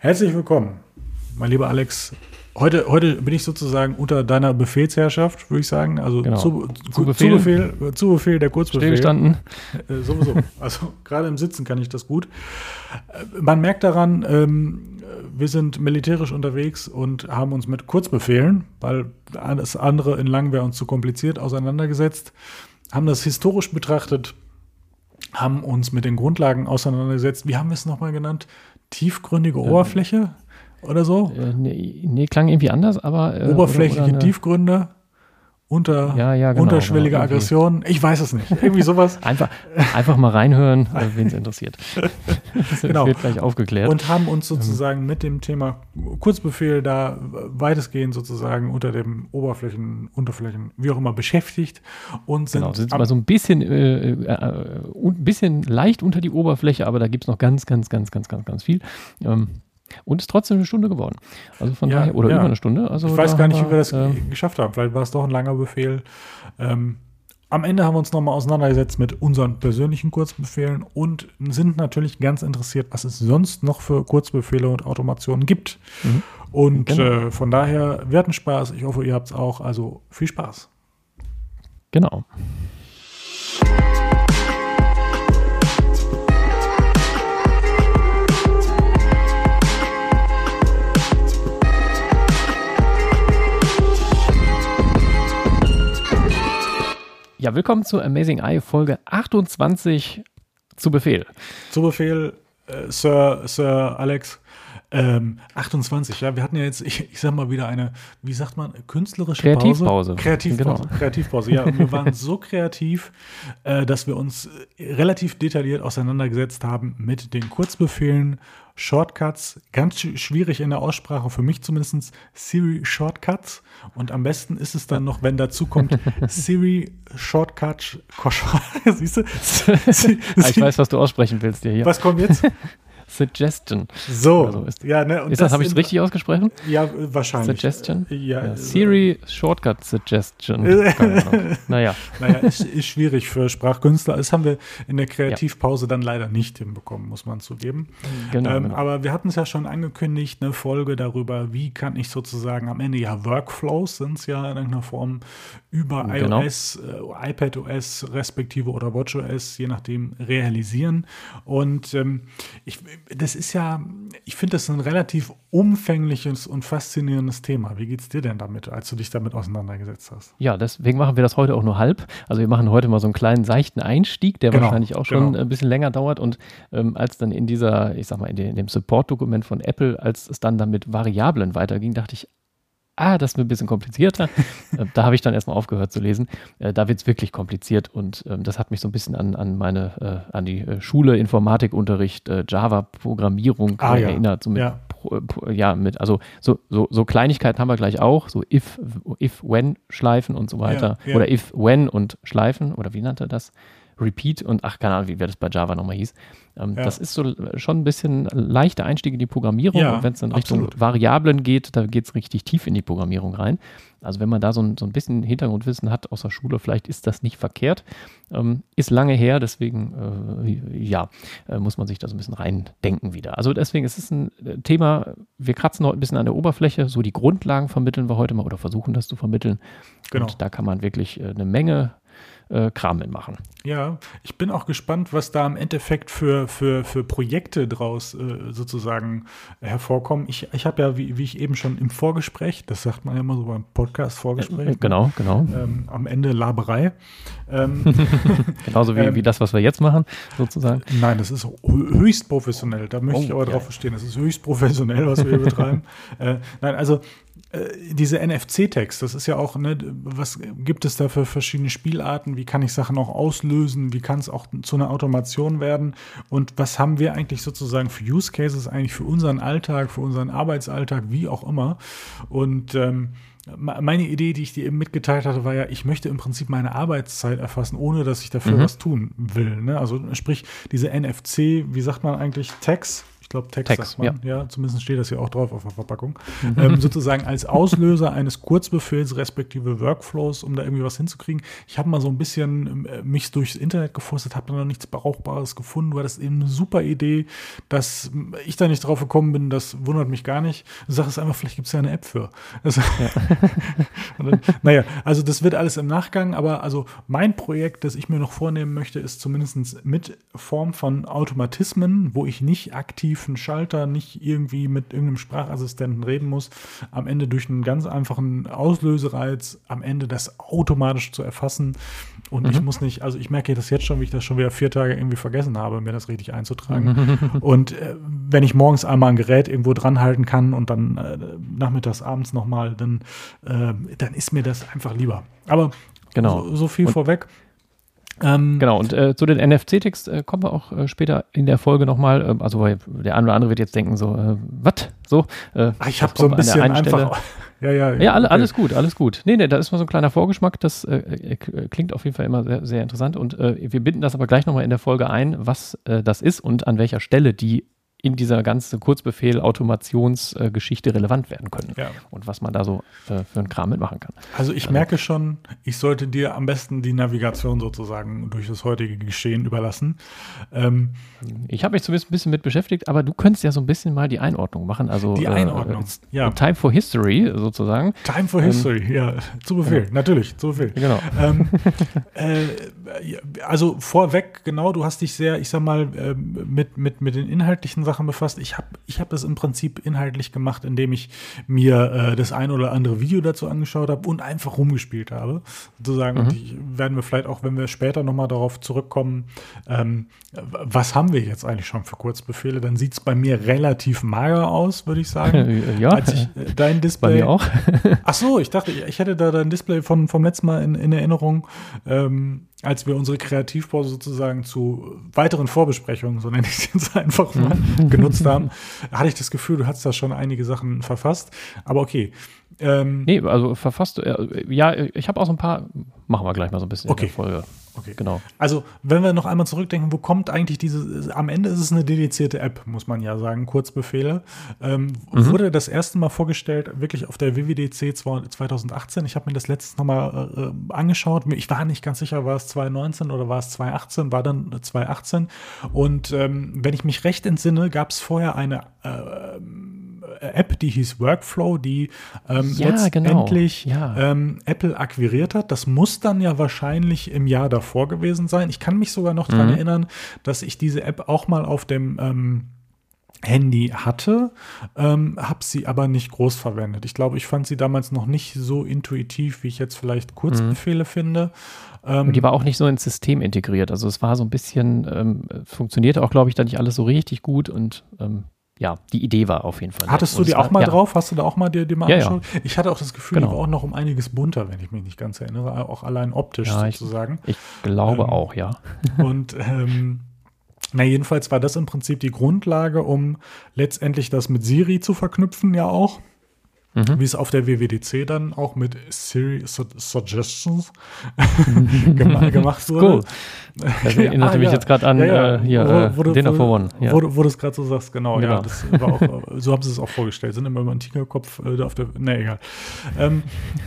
Herzlich willkommen, mein lieber Alex. Heute, heute bin ich sozusagen unter deiner Befehlsherrschaft, würde ich sagen. Also Genau. zu, Zu zu, Befehl. Befehl, zu Befehl der Kurzbefehl. Stillgestanden. Äh, sowieso. Also gerade im Sitzen kann ich das gut. Äh, Man merkt daran, ähm, wir sind militärisch unterwegs und haben uns mit Kurzbefehlen, weil alles andere in lang wäre uns zu kompliziert, auseinandergesetzt, haben das historisch betrachtet, haben uns mit den Grundlagen auseinandergesetzt. Wie haben wir es nochmal genannt? Tiefgründige Oberfläche oder so? Äh, nee, nee, klang irgendwie anders, aber. Äh, Oberflächliche oder- oder eine- Tiefgründe, unter, Ja, ja, genau, unterschwellige genau. Aggression. Ich weiß es nicht. Irgendwie sowas. Einfach, einfach mal reinhören, wen es interessiert. Das Genau. wird gleich aufgeklärt. Und haben uns sozusagen mit dem Thema Kurzbefehl da weitestgehend sozusagen unter dem Oberflächen, Unterflächen, wie auch immer beschäftigt und sind, genau, sind mal so ein bisschen, äh, äh, äh, un- bisschen leicht unter die Oberfläche, aber da gibt es noch ganz, ganz, ganz, ganz, ganz, ganz viel. Ähm, und ist trotzdem eine Stunde geworden. Also von Ja, daher, oder ja. über eine Stunde. Also ich weiß gar nicht, wie wir das äh, geschafft haben. Vielleicht war es doch ein langer Befehl. Ähm, am Ende haben wir uns nochmal auseinandergesetzt mit unseren persönlichen Kurzbefehlen und sind natürlich ganz interessiert, was es sonst noch für Kurzbefehle und Automationen gibt. Mhm. Und Genau. äh, von daher, wir hatten Spaß. Ich hoffe, ihr habt es auch. Also viel Spaß. Genau. Ja, willkommen zu Amazing Eye Folge 28 zu Befehl. Zu Befehl, äh, Sir, Sir Alex. Ähm, 28, ja, wir hatten ja jetzt, ich, ich sag mal wieder eine, wie sagt man, künstlerische Kreativpause. Pause. Kreativpause. Genau. Kreativpause, ja. Und wir waren so kreativ, äh, dass wir uns äh, relativ detailliert auseinandergesetzt haben mit den Kurzbefehlen, Shortcuts, ganz sch- schwierig in der Aussprache, für mich zumindest Siri Shortcuts. Und am besten ist es dann noch, wenn dazu kommt Siri Shortcut, siehst du? Ah, ich weiß, was du aussprechen willst dir hier. Was kommt jetzt? Suggestion. So, Also ist- ja, ne, Ist das, habe ich es richtig ausgesprochen? Ja, äh, wahrscheinlich. Suggestion? Ja, Ja, äh, Siri Shortcut Suggestion. Ahnung. naja, Naja, ist, ist schwierig für Sprachkünstler. Das haben wir in der Kreativpause dann leider nicht hinbekommen, muss man zugeben. genau. ähm, genau. Aber wir hatten es ja schon angekündigt, eine Folge darüber, wie kann ich sozusagen am Ende ja Workflows sind es ja in irgendeiner Form über Genau. iOS, äh, iPadOS respektive oder WatchOS, je nachdem, realisieren. Und ähm, ich, das ist ja, ich finde das ein relativ umfängliches und faszinierendes Thema. Wie geht's dir denn damit, als du dich damit auseinandergesetzt hast? Ja, deswegen machen wir das heute auch nur halb. Also wir machen heute mal so einen kleinen seichten Einstieg, der Genau, wahrscheinlich auch schon genau. ein bisschen länger dauert. Und ähm, als dann in dieser, ich sag mal, in, den, in dem Support-Dokument von Apple, als es dann dann mit Variablen weiterging, dachte ich, ah, das ist mir ein bisschen komplizierter. äh, da habe ich dann erstmal aufgehört zu lesen. Äh, da wird es wirklich kompliziert und ähm, das hat mich so ein bisschen an, an meine, äh, an die äh, Schule, Informatikunterricht, Java-Programmierung Ah, ja. erinnert. So mit, Ja. Ja, mit, also so, so, so Kleinigkeiten haben wir gleich auch, so if, if, when Schleifen und so weiter. Ja. Oder if, when und Schleifen, oder wie nannte er das? Repeat und ach, keine Ahnung, wie wer das bei Java nochmal hieß. Ähm, Ja. Das ist so schon ein bisschen leichter Einstieg in die Programmierung. Ja, und wenn es dann Richtung absolut. Variablen geht, da geht es richtig tief in die Programmierung rein. Also wenn man da so ein, so ein bisschen Hintergrundwissen hat aus der Schule, vielleicht ist das nicht verkehrt. Ähm, ist lange her, deswegen äh, ja, äh, muss man sich da so ein bisschen reindenken wieder. Also deswegen ist es ein äh, Thema, wir kratzen heute ein bisschen an der Oberfläche, so die Grundlagen vermitteln wir heute mal oder versuchen das zu vermitteln. Genau. Und da kann man wirklich äh, eine Menge äh, Kram mitmachen. Ja, ich bin auch gespannt, was da im Endeffekt für, für, für Projekte draus äh, sozusagen hervorkommen. Ich, ich habe ja, wie, wie ich eben schon im Vorgespräch, das sagt man ja immer so beim Podcast-Vorgespräch, Äh, genau, genau. ähm, am Ende Laberei. Ähm, Genauso wie, ähm, wie das, was wir jetzt machen, sozusagen. nein, das ist hö- höchst professionell. Da möchte ich Oh, aber ja. drauf verstehen. Das ist höchst professionell, was wir hier betreiben. Äh, nein, also äh, diese NFC-Tags, das ist ja auch, ne, was gibt es da für verschiedene Spielarten? Wie kann ich Sachen auch auslösen? Wie kann es auch zu einer Automation werden? Und was haben wir eigentlich sozusagen für Use Cases eigentlich für unseren Alltag, für unseren Arbeitsalltag, wie auch immer? Und ähm, me- meine Idee, die ich dir eben mitgeteilt hatte, war ja, ich möchte im Prinzip meine Arbeitszeit erfassen, ohne dass ich dafür Mhm. was tun will. Ne? Also sprich, diese NFC, wie sagt man eigentlich, Tags? Ich glaube, Tex, Tex, sagt man. Ja. zumindest steht das hier auch drauf auf der Verpackung. ähm, sozusagen als Auslöser eines Kurzbefehls respektive Workflows, um da irgendwie was hinzukriegen. Ich habe mal so ein bisschen äh, mich durchs Internet geforstet, habe da noch nichts Brauchbares gefunden. Du hattest eben eine super Idee, dass ich da nicht drauf gekommen bin, das wundert mich gar nicht. Du sagst einfach, vielleicht gibt es ja eine App für. Also, ja. dann, naja, also das wird alles im Nachgang, aber also mein Projekt, das ich mir noch vornehmen möchte, ist zumindest mit Form von Automatismen, wo ich nicht aktiv einen Schalter, nicht irgendwie mit irgendeinem Sprachassistenten reden muss, am Ende durch einen ganz einfachen Auslösereiz, am Ende das automatisch zu erfassen. Und mhm. ich muss nicht, also ich merke das jetzt schon, wie ich das schon wieder vier Tage irgendwie vergessen habe, mir das richtig einzutragen. und äh, wenn ich morgens einmal ein Gerät irgendwo dran halten kann und dann äh, nachmittags, abends nochmal, dann, äh, dann ist mir das einfach lieber. Aber genau. so, so viel und vorweg. Ähm, genau, und äh, zu den NFC-Text äh, kommen wir auch äh, später in der Folge nochmal. Äh, also, weil der eine oder andere wird jetzt denken, so, äh, was? So, äh, Ach, ich habe so ein bisschen einfach. ja, ja, ja. Ja, alle, okay. alles gut, alles gut. Nee, nee, da ist mal so ein kleiner Vorgeschmack. Das äh, klingt auf jeden Fall immer sehr, sehr interessant. Und wir binden das aber gleich nochmal in der Folge ein, was das ist und an welcher Stelle die in dieser ganzen Kurzbefehl-Automationsgeschichte relevant werden können. Ja. Und was man da so äh, für einen Kram mitmachen kann. Also ich also, merke schon, ich sollte dir am besten die Navigation sozusagen durch das heutige Geschehen überlassen. Ähm, ich habe mich zumindest ein bisschen mit beschäftigt, aber du könntest ja so ein bisschen mal die Einordnung machen. Also die äh, Einordnung, äh, ja. Time for History sozusagen. Time for History, ähm, ja. Zu Befehl, ja. natürlich, zu Befehl. Genau. Ähm, äh, also vorweg, genau, du hast dich sehr, ich sag mal, äh, mit, mit, mit den inhaltlichen Sachen befasst. Ich habe ich hab das im Prinzip inhaltlich gemacht, indem ich mir äh, das ein oder andere Video dazu angeschaut habe und einfach rumgespielt habe. Sozusagen, mhm. die werden wir vielleicht auch, wenn wir später nochmal darauf zurückkommen, ähm, was haben wir jetzt eigentlich schon für Kurzbefehle, dann sieht es bei mir relativ mager aus, würde ich sagen. ja, Als ich, äh, dein Display. Bei mir auch. Ach so, ich dachte, ich hätte da dein Display von, vom letzten Mal in, in Erinnerung. Ähm, als wir unsere Kreativpause sozusagen zu weiteren Vorbesprechungen, so nenne ich es jetzt einfach mal, mhm. genutzt haben, hatte ich das Gefühl, du hast da schon einige Sachen verfasst. Aber okay. Ähm, nee, also verfasst, äh, ja, ich habe auch so ein paar, machen wir gleich mal so ein bisschen okay. in der Folge. Okay. Genau. Also, wenn wir noch einmal zurückdenken, wo kommt eigentlich diese, am Ende ist es eine dedizierte App, muss man ja sagen, Kurzbefehle. Ähm, mhm. Wurde das erste Mal vorgestellt, wirklich auf der WWDC 2018. Ich habe mir das letztes nochmal äh, angeschaut. Ich war nicht ganz sicher, war es 2019 oder war es 2018, war dann 2018. Und ähm, wenn ich mich recht entsinne, gab es vorher eine äh, App, die hieß Workflow, die ähm, ja, letztendlich genau. ja. ähm, Apple akquiriert hat. Das muss dann ja wahrscheinlich im Jahr davor gewesen sein. Ich kann mich sogar noch mhm. daran erinnern, dass ich diese App auch mal auf dem ähm, Handy hatte, ähm, habe sie aber nicht groß verwendet. Ich glaube, ich fand sie damals noch nicht so intuitiv, wie ich jetzt vielleicht Kurzbefehle mhm. finde. Ähm, die war auch nicht so ins System integriert. Also es war so ein bisschen, ähm, funktionierte auch, glaube ich, da nicht alles so richtig gut und ähm, ja, die Idee war auf jeden Fall. Hattest du die auch mal ja. drauf? Hast du da auch mal dir die mal ja, angeschaut? Ja. Ich hatte auch das Gefühl, genau. die war auch noch um einiges bunter, wenn ich mich nicht ganz erinnere, auch allein optisch sozusagen. Ich, ich glaube ähm, auch, ja. Und ähm, na, jedenfalls war das im Prinzip die Grundlage, um letztendlich das mit Siri zu verknüpfen, ja auch. Mhm. Wie es auf der WWDC dann auch mit Siri Suggestions gemacht wurde. Cool. Das erinnerte ah, mich ja. jetzt gerade an ja, ja. Äh, hier, wo, wo, äh, Dinner for One. Ja. Wo, wo du es gerade so sagst, genau, genau. ja. Auch, äh, so haben sie es auch vorgestellt. Sind immer ein Tigerkopf äh, auf der. Ne, egal. Ähm,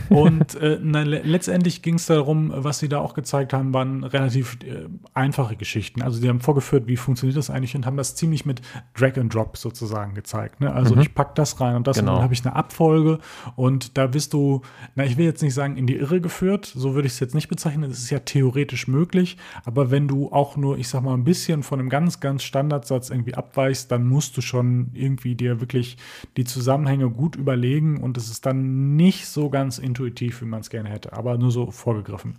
und äh, na, letztendlich ging es darum, was sie da auch gezeigt haben, waren relativ äh, einfache Geschichten. Also, die haben vorgeführt, wie funktioniert das eigentlich und haben das ziemlich mit Drag and Drop sozusagen gezeigt. Ne? Also, mhm. ich packe das rein und das genau. und dann habe ich eine Abfolge und da bist du, na, ich will jetzt nicht sagen, in die Irre geführt. So würde ich es jetzt nicht bezeichnen. Das ist ja theoretisch möglich, aber aber wenn du auch nur, ich sag mal, ein bisschen von einem ganz, ganz Standardsatz irgendwie abweichst, dann musst du schon irgendwie dir wirklich die Zusammenhänge gut überlegen und es ist dann nicht so ganz intuitiv, wie man es gerne hätte, aber nur so vorgegriffen.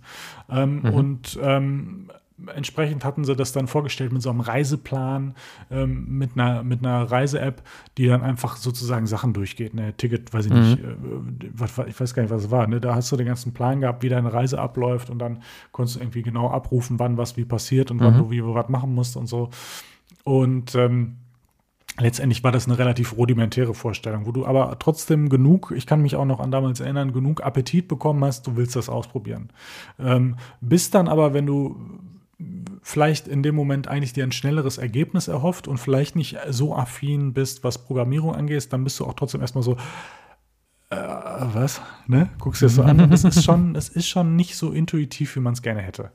Ähm, mhm. Und ähm, entsprechend hatten sie das dann vorgestellt mit so einem Reiseplan, ähm, mit einer, mit einer Reise-App, die dann einfach sozusagen Sachen durchgeht. Ne? Ticket, weiß ich mhm. nicht, äh, was, ich weiß gar nicht, was es war. Ne? Da hast du den ganzen Plan gehabt, wie deine Reise abläuft und dann konntest du irgendwie genau abrufen, wann was wie passiert und mhm. wann du wie was machen musst und so. Und ähm, letztendlich war das eine relativ rudimentäre Vorstellung, wo du aber trotzdem genug, ich kann mich auch noch an damals erinnern, genug Appetit bekommen hast, du willst das ausprobieren. Ähm, bis dann aber, wenn du vielleicht in dem Moment eigentlich dir ein schnelleres Ergebnis erhofft und vielleicht nicht so affin bist, was Programmierung angeht, dann bist du auch trotzdem erstmal so, äh, was? Ne? Guckst du das so an? Es ist schon, es ist schon nicht so intuitiv, wie man es gerne hätte.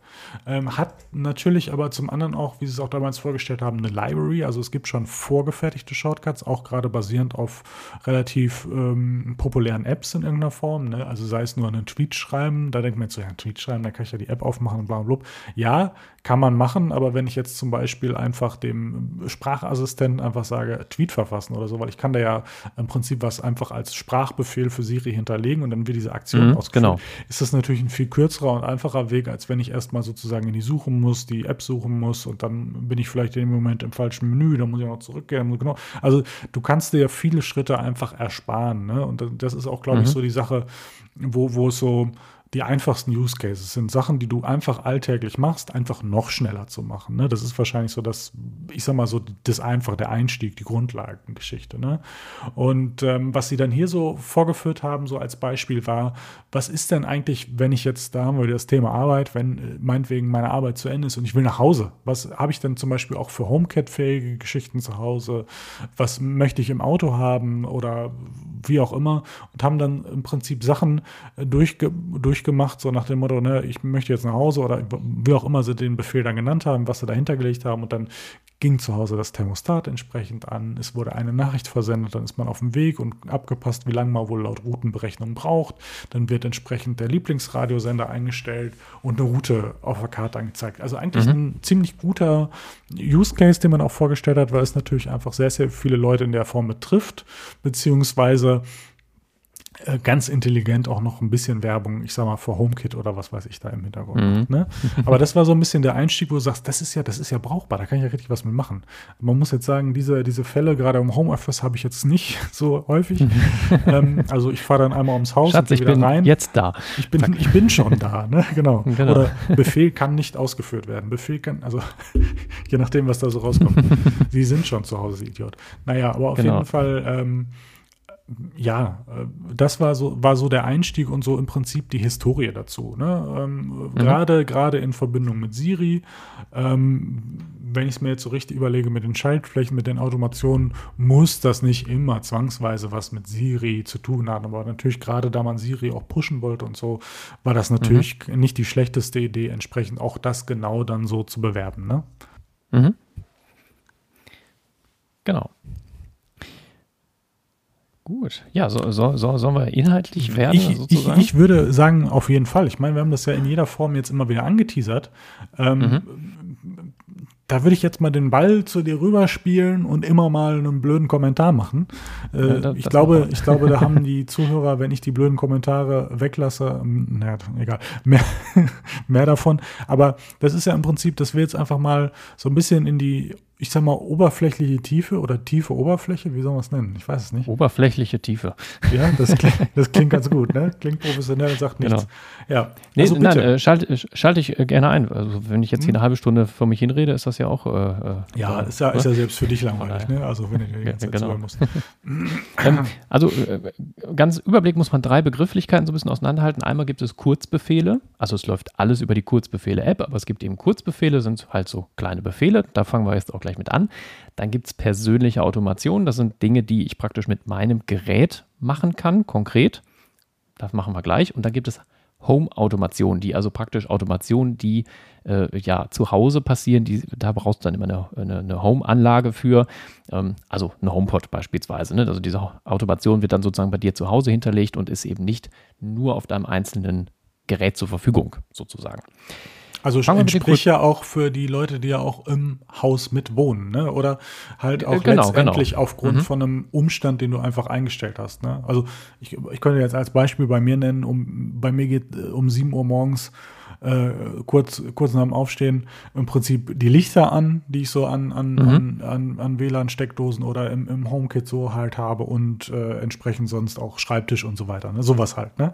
Ähm, hat natürlich aber zum anderen auch, wie sie es auch damals vorgestellt haben, eine Library. Also es gibt schon vorgefertigte Shortcuts, auch gerade basierend auf relativ ähm, populären Apps in irgendeiner Form. Ne? Also sei es nur einen Tweet schreiben, da denkt man jetzt so, ja, einen Tweet schreiben, da kann ich ja die App aufmachen und bla bla. Ja, kann man machen, aber wenn ich jetzt zum Beispiel einfach dem Sprachassistenten einfach sage, Tweet verfassen oder so, weil ich kann da ja im Prinzip was einfach als Sprachbefehl für Siri hinterlegen und dann wird diese Aktion mhm, ausgeführt, genau. ist das natürlich ein viel kürzerer und einfacher Weg, als wenn ich erstmal sozusagen in die suchen muss, die App suchen muss und dann bin ich vielleicht in dem Moment im falschen Menü, dann muss ich noch zurückgehen. Genau. Also du kannst dir ja viele Schritte einfach ersparen. Ne? Und das ist auch, glaube mhm. ich, so die Sache, wo, wo es so die einfachsten Use Cases sind Sachen, die du einfach alltäglich machst, einfach noch schneller zu machen. Ne? Das ist wahrscheinlich so das, ich sag mal so, das einfach, der Einstieg, die Grundlagengeschichte. Ne? Und ähm, was sie dann hier so vorgeführt haben, so als Beispiel war, was ist denn eigentlich, wenn ich jetzt, da haben wir das Thema Arbeit, wenn äh, meinetwegen meine Arbeit zu Ende ist und ich will nach Hause, was habe ich denn zum Beispiel auch für HomeKit-fähige Geschichten zu Hause? Was möchte ich im Auto haben oder wie auch immer? Und haben dann im Prinzip Sachen durchge durch durchgemacht, so nach dem Motto, ne, ich möchte jetzt nach Hause oder wie auch immer sie den Befehl dann genannt haben, was sie dahinter gelegt haben und dann ging zu Hause das Thermostat entsprechend an, es wurde eine Nachricht versendet, dann ist man auf dem Weg und abgepasst, wie lange man wohl laut Routenberechnung braucht, dann wird entsprechend der Lieblingsradiosender eingestellt und eine Route auf der Karte angezeigt. Also eigentlich mhm. ein ziemlich guter Use Case, den man auch vorgestellt hat, weil es natürlich einfach sehr, sehr viele Leute in der Form betrifft, beziehungsweise ganz intelligent auch noch ein bisschen Werbung, ich sag mal, für HomeKit oder was weiß ich da im Hintergrund. Mhm. Ne? Aber das war so ein bisschen der Einstieg, wo du sagst, das ist ja, das ist ja brauchbar, da kann ich ja richtig was mit machen. Man muss jetzt sagen, diese, diese Fälle, gerade im Homeoffice, habe ich jetzt nicht so häufig. ähm, also ich fahre dann einmal ums Haus Schatz, und wieder ich bin rein. Jetzt da. Ich bin, ich bin schon da, ne? Genau. genau. Oder Befehl kann nicht ausgeführt werden. Befehl kann, also je nachdem, was da so rauskommt. Sie sind schon zu Hause, Idiot. Naja, aber auf genau. jeden Fall. Ähm, ja, äh, das war so, war so der Einstieg und so im Prinzip die Historie dazu. Ne? Ähm, mhm. Gerade, gerade in Verbindung mit Siri, ähm, wenn ich es mir jetzt so richtig überlege mit den Schaltflächen, mit den Automationen, muss das nicht immer zwangsweise was mit Siri zu tun haben. Aber natürlich, gerade da man Siri auch pushen wollte und so, war das natürlich mhm. nicht die schlechteste Idee, entsprechend auch das genau dann so zu bewerben. Ne? Mhm. Genau. Gut. Ja, so, so, so, sollen wir inhaltlich werden? Ich, ich, ich, würde sagen, auf jeden Fall. Ich meine, wir haben das ja in jeder Form jetzt immer wieder angeteasert. Ähm, mhm. Da würde ich jetzt mal den Ball zu dir rüberspielen und immer mal einen blöden Kommentar machen. Äh, ja, das, ich, das glaube, ich glaube, da haben die Zuhörer, wenn ich die blöden Kommentare weglasse, ähm, naja, egal, mehr, mehr davon. Aber das ist ja im Prinzip, dass wir jetzt einfach mal so ein bisschen in die ich sag mal, oberflächliche Tiefe oder tiefe Oberfläche, wie soll man es nennen? Ich weiß es nicht. Oberflächliche Tiefe. Ja, das, klingt, das klingt ganz gut, ne? Klingt professionell und sagt nichts. Genau. Ja. Nee, also nein, äh, schalte, schalte ich äh, gerne ein. Also wenn ich jetzt hier hm. eine halbe Stunde vor mich hinrede, ist das ja auch. Äh, äh ja, ist ja, ist ja selbst für dich langweilig, ne? Also wenn du die ganze ja, genau. Zeit musst. ähm, also äh, ganz Überblick muss man drei Begrifflichkeiten so ein bisschen auseinanderhalten. Einmal gibt es Kurzbefehle, also es läuft alles über die Kurzbefehle-App, aber es gibt eben Kurzbefehle, sind halt so kleine Befehle. Da fangen wir jetzt auch gleich gleich mit an. Dann gibt es persönliche Automation. Das sind Dinge, die ich praktisch mit meinem Gerät machen kann, konkret. Das machen wir gleich. Und dann gibt es Home-Automation, die also praktisch Automation, die äh, ja zu Hause passieren. Die, da brauchst du dann immer eine, eine, eine Home-Anlage für, ähm, also eine HomePod beispielsweise. Ne? Also diese Automation wird dann sozusagen bei dir zu Hause hinterlegt und ist eben nicht nur auf deinem einzelnen Gerät zur Verfügung, sozusagen. Also entspricht ja auch für die Leute, die ja auch im Haus mitwohnen, ne? Oder halt auch genau, letztendlich genau. aufgrund mhm. von einem Umstand, den du einfach eingestellt hast. Ne? Also ich, ich könnte jetzt als Beispiel bei mir nennen, um bei mir geht äh, um 7 Uhr morgens äh, kurz, kurz nach dem Aufstehen im Prinzip die Lichter an, die ich so an, an, mhm. an, an, an WLAN-Steckdosen oder im, im HomeKit so halt habe und äh, entsprechend sonst auch Schreibtisch und so weiter. Ne? Sowas halt, ne?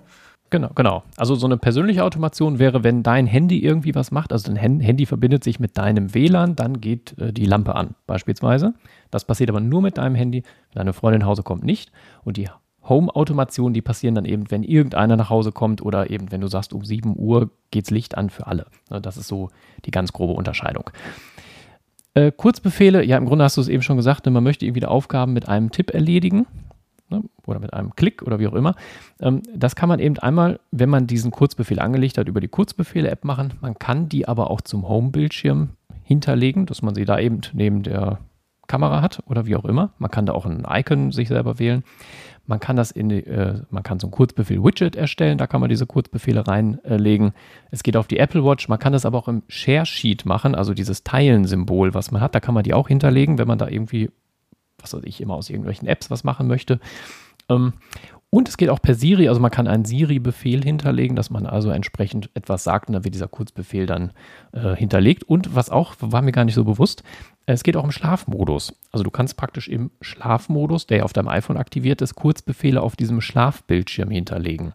Genau, genau. Also so eine persönliche Automation wäre, wenn dein Handy irgendwie was macht, also dein Handy verbindet sich mit deinem WLAN, dann geht äh, die Lampe an, beispielsweise. Das passiert aber nur mit deinem Handy. Deine Freundin nach Hause kommt nicht. Und die Home-Automationen, die passieren dann eben, wenn irgendeiner nach Hause kommt oder eben, wenn du sagst, um 7 Uhr geht's Licht an für alle. Ne, das ist so die ganz grobe Unterscheidung. Äh, Kurzbefehle, ja, im Grunde hast du es eben schon gesagt, ne, man möchte irgendwie Aufgaben mit einem Tipp erledigen ne, oder mit einem Klick oder wie auch immer. Ähm, das kann man eben einmal, wenn man diesen Kurzbefehl angelegt hat, über die Kurzbefehle-App machen. Man kann die aber auch zum Home-Bildschirm hinterlegen, dass man sie da eben neben der Kamera hat oder wie auch immer. Man kann da auch ein Icon sich selber wählen. Man kann das in, äh, man kann so ein Kurzbefehl-Widget erstellen, da kann man diese Kurzbefehle reinlegen. es geht auf die Apple Watch, man kann das aber auch im Share Sheet machen, also dieses Teilen-Symbol, was man hat, da kann man die auch hinterlegen, wenn man da irgendwie, was weiß ich, immer aus irgendwelchen Apps was machen möchte. Ähm, und es geht auch per Siri, also man kann einen Siri-Befehl hinterlegen, dass man also entsprechend etwas sagt und dann wird dieser Kurzbefehl dann äh, hinterlegt. Und was auch, war mir gar nicht so bewusst, es geht auch im Schlafmodus. Also du kannst praktisch im Schlafmodus, der auf deinem iPhone aktiviert ist, Kurzbefehle auf diesem Schlafbildschirm hinterlegen.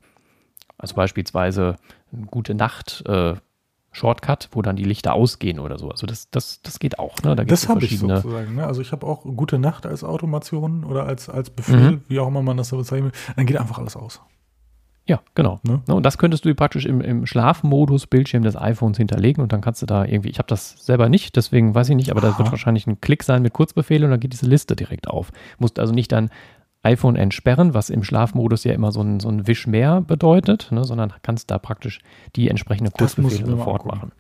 Also beispielsweise Gute Nacht äh, Shortcut, wo dann die Lichter ausgehen oder so. Also das, das, das geht auch. Ne? Da das habe ich sozusagen. Ne? Also ich habe auch Gute Nacht als Automation oder als, als Befehl, mhm. wie auch immer man das so bezeichnet. Dann geht einfach alles aus. Ja, genau. Ne? Und das könntest du praktisch im, im Schlafmodus Bildschirm des iPhones hinterlegen und dann kannst du da irgendwie, ich habe das selber nicht, deswegen weiß ich nicht, aber Aha. das wird wahrscheinlich ein Klick sein mit Kurzbefehl und dann geht diese Liste direkt auf. Musst also nicht dann iPhone entsperren, was im Schlafmodus ja immer so ein, so ein Wisch mehr bedeutet, ne, sondern kannst da praktisch die entsprechende Kurzbefehle sofort machen.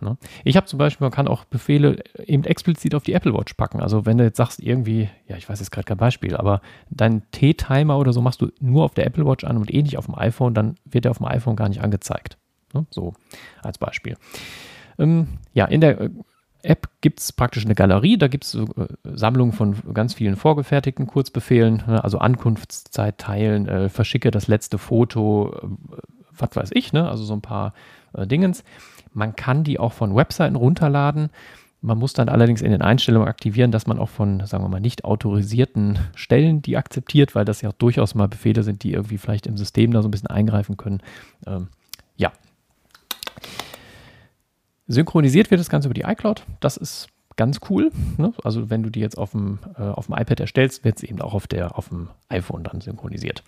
Ne? Ich habe zum Beispiel, man kann auch Befehle eben explizit auf die Apple Watch packen. Also wenn du jetzt sagst, irgendwie, ja, ich weiß jetzt gerade kein Beispiel, aber dein T-Timer oder so machst du nur auf der Apple Watch an und eh nicht auf dem iPhone, dann wird der auf dem iPhone gar nicht angezeigt. Ne? So als Beispiel. Ähm, ja, in der äh, App gibt es praktisch eine Galerie, da gibt es äh, Sammlungen von ganz vielen vorgefertigten Kurzbefehlen, ne? also Ankunftszeit teilen, äh, verschicke das letzte Foto, äh, was weiß ich, ne? also so ein paar äh, Dingens. Man kann die auch von Webseiten runterladen. Man muss dann allerdings in den Einstellungen aktivieren, dass man auch von, sagen wir mal, nicht autorisierten Stellen die akzeptiert, weil das ja durchaus mal Befehle sind, die irgendwie vielleicht im System da so ein bisschen eingreifen können. Ähm, ja, Synchronisiert wird das Ganze über die iCloud. Das ist ganz cool. Ne? Also wenn du die jetzt auf dem, äh, auf dem iPad erstellst, wird es eben auch auf, der, auf dem iPhone dann synchronisiert.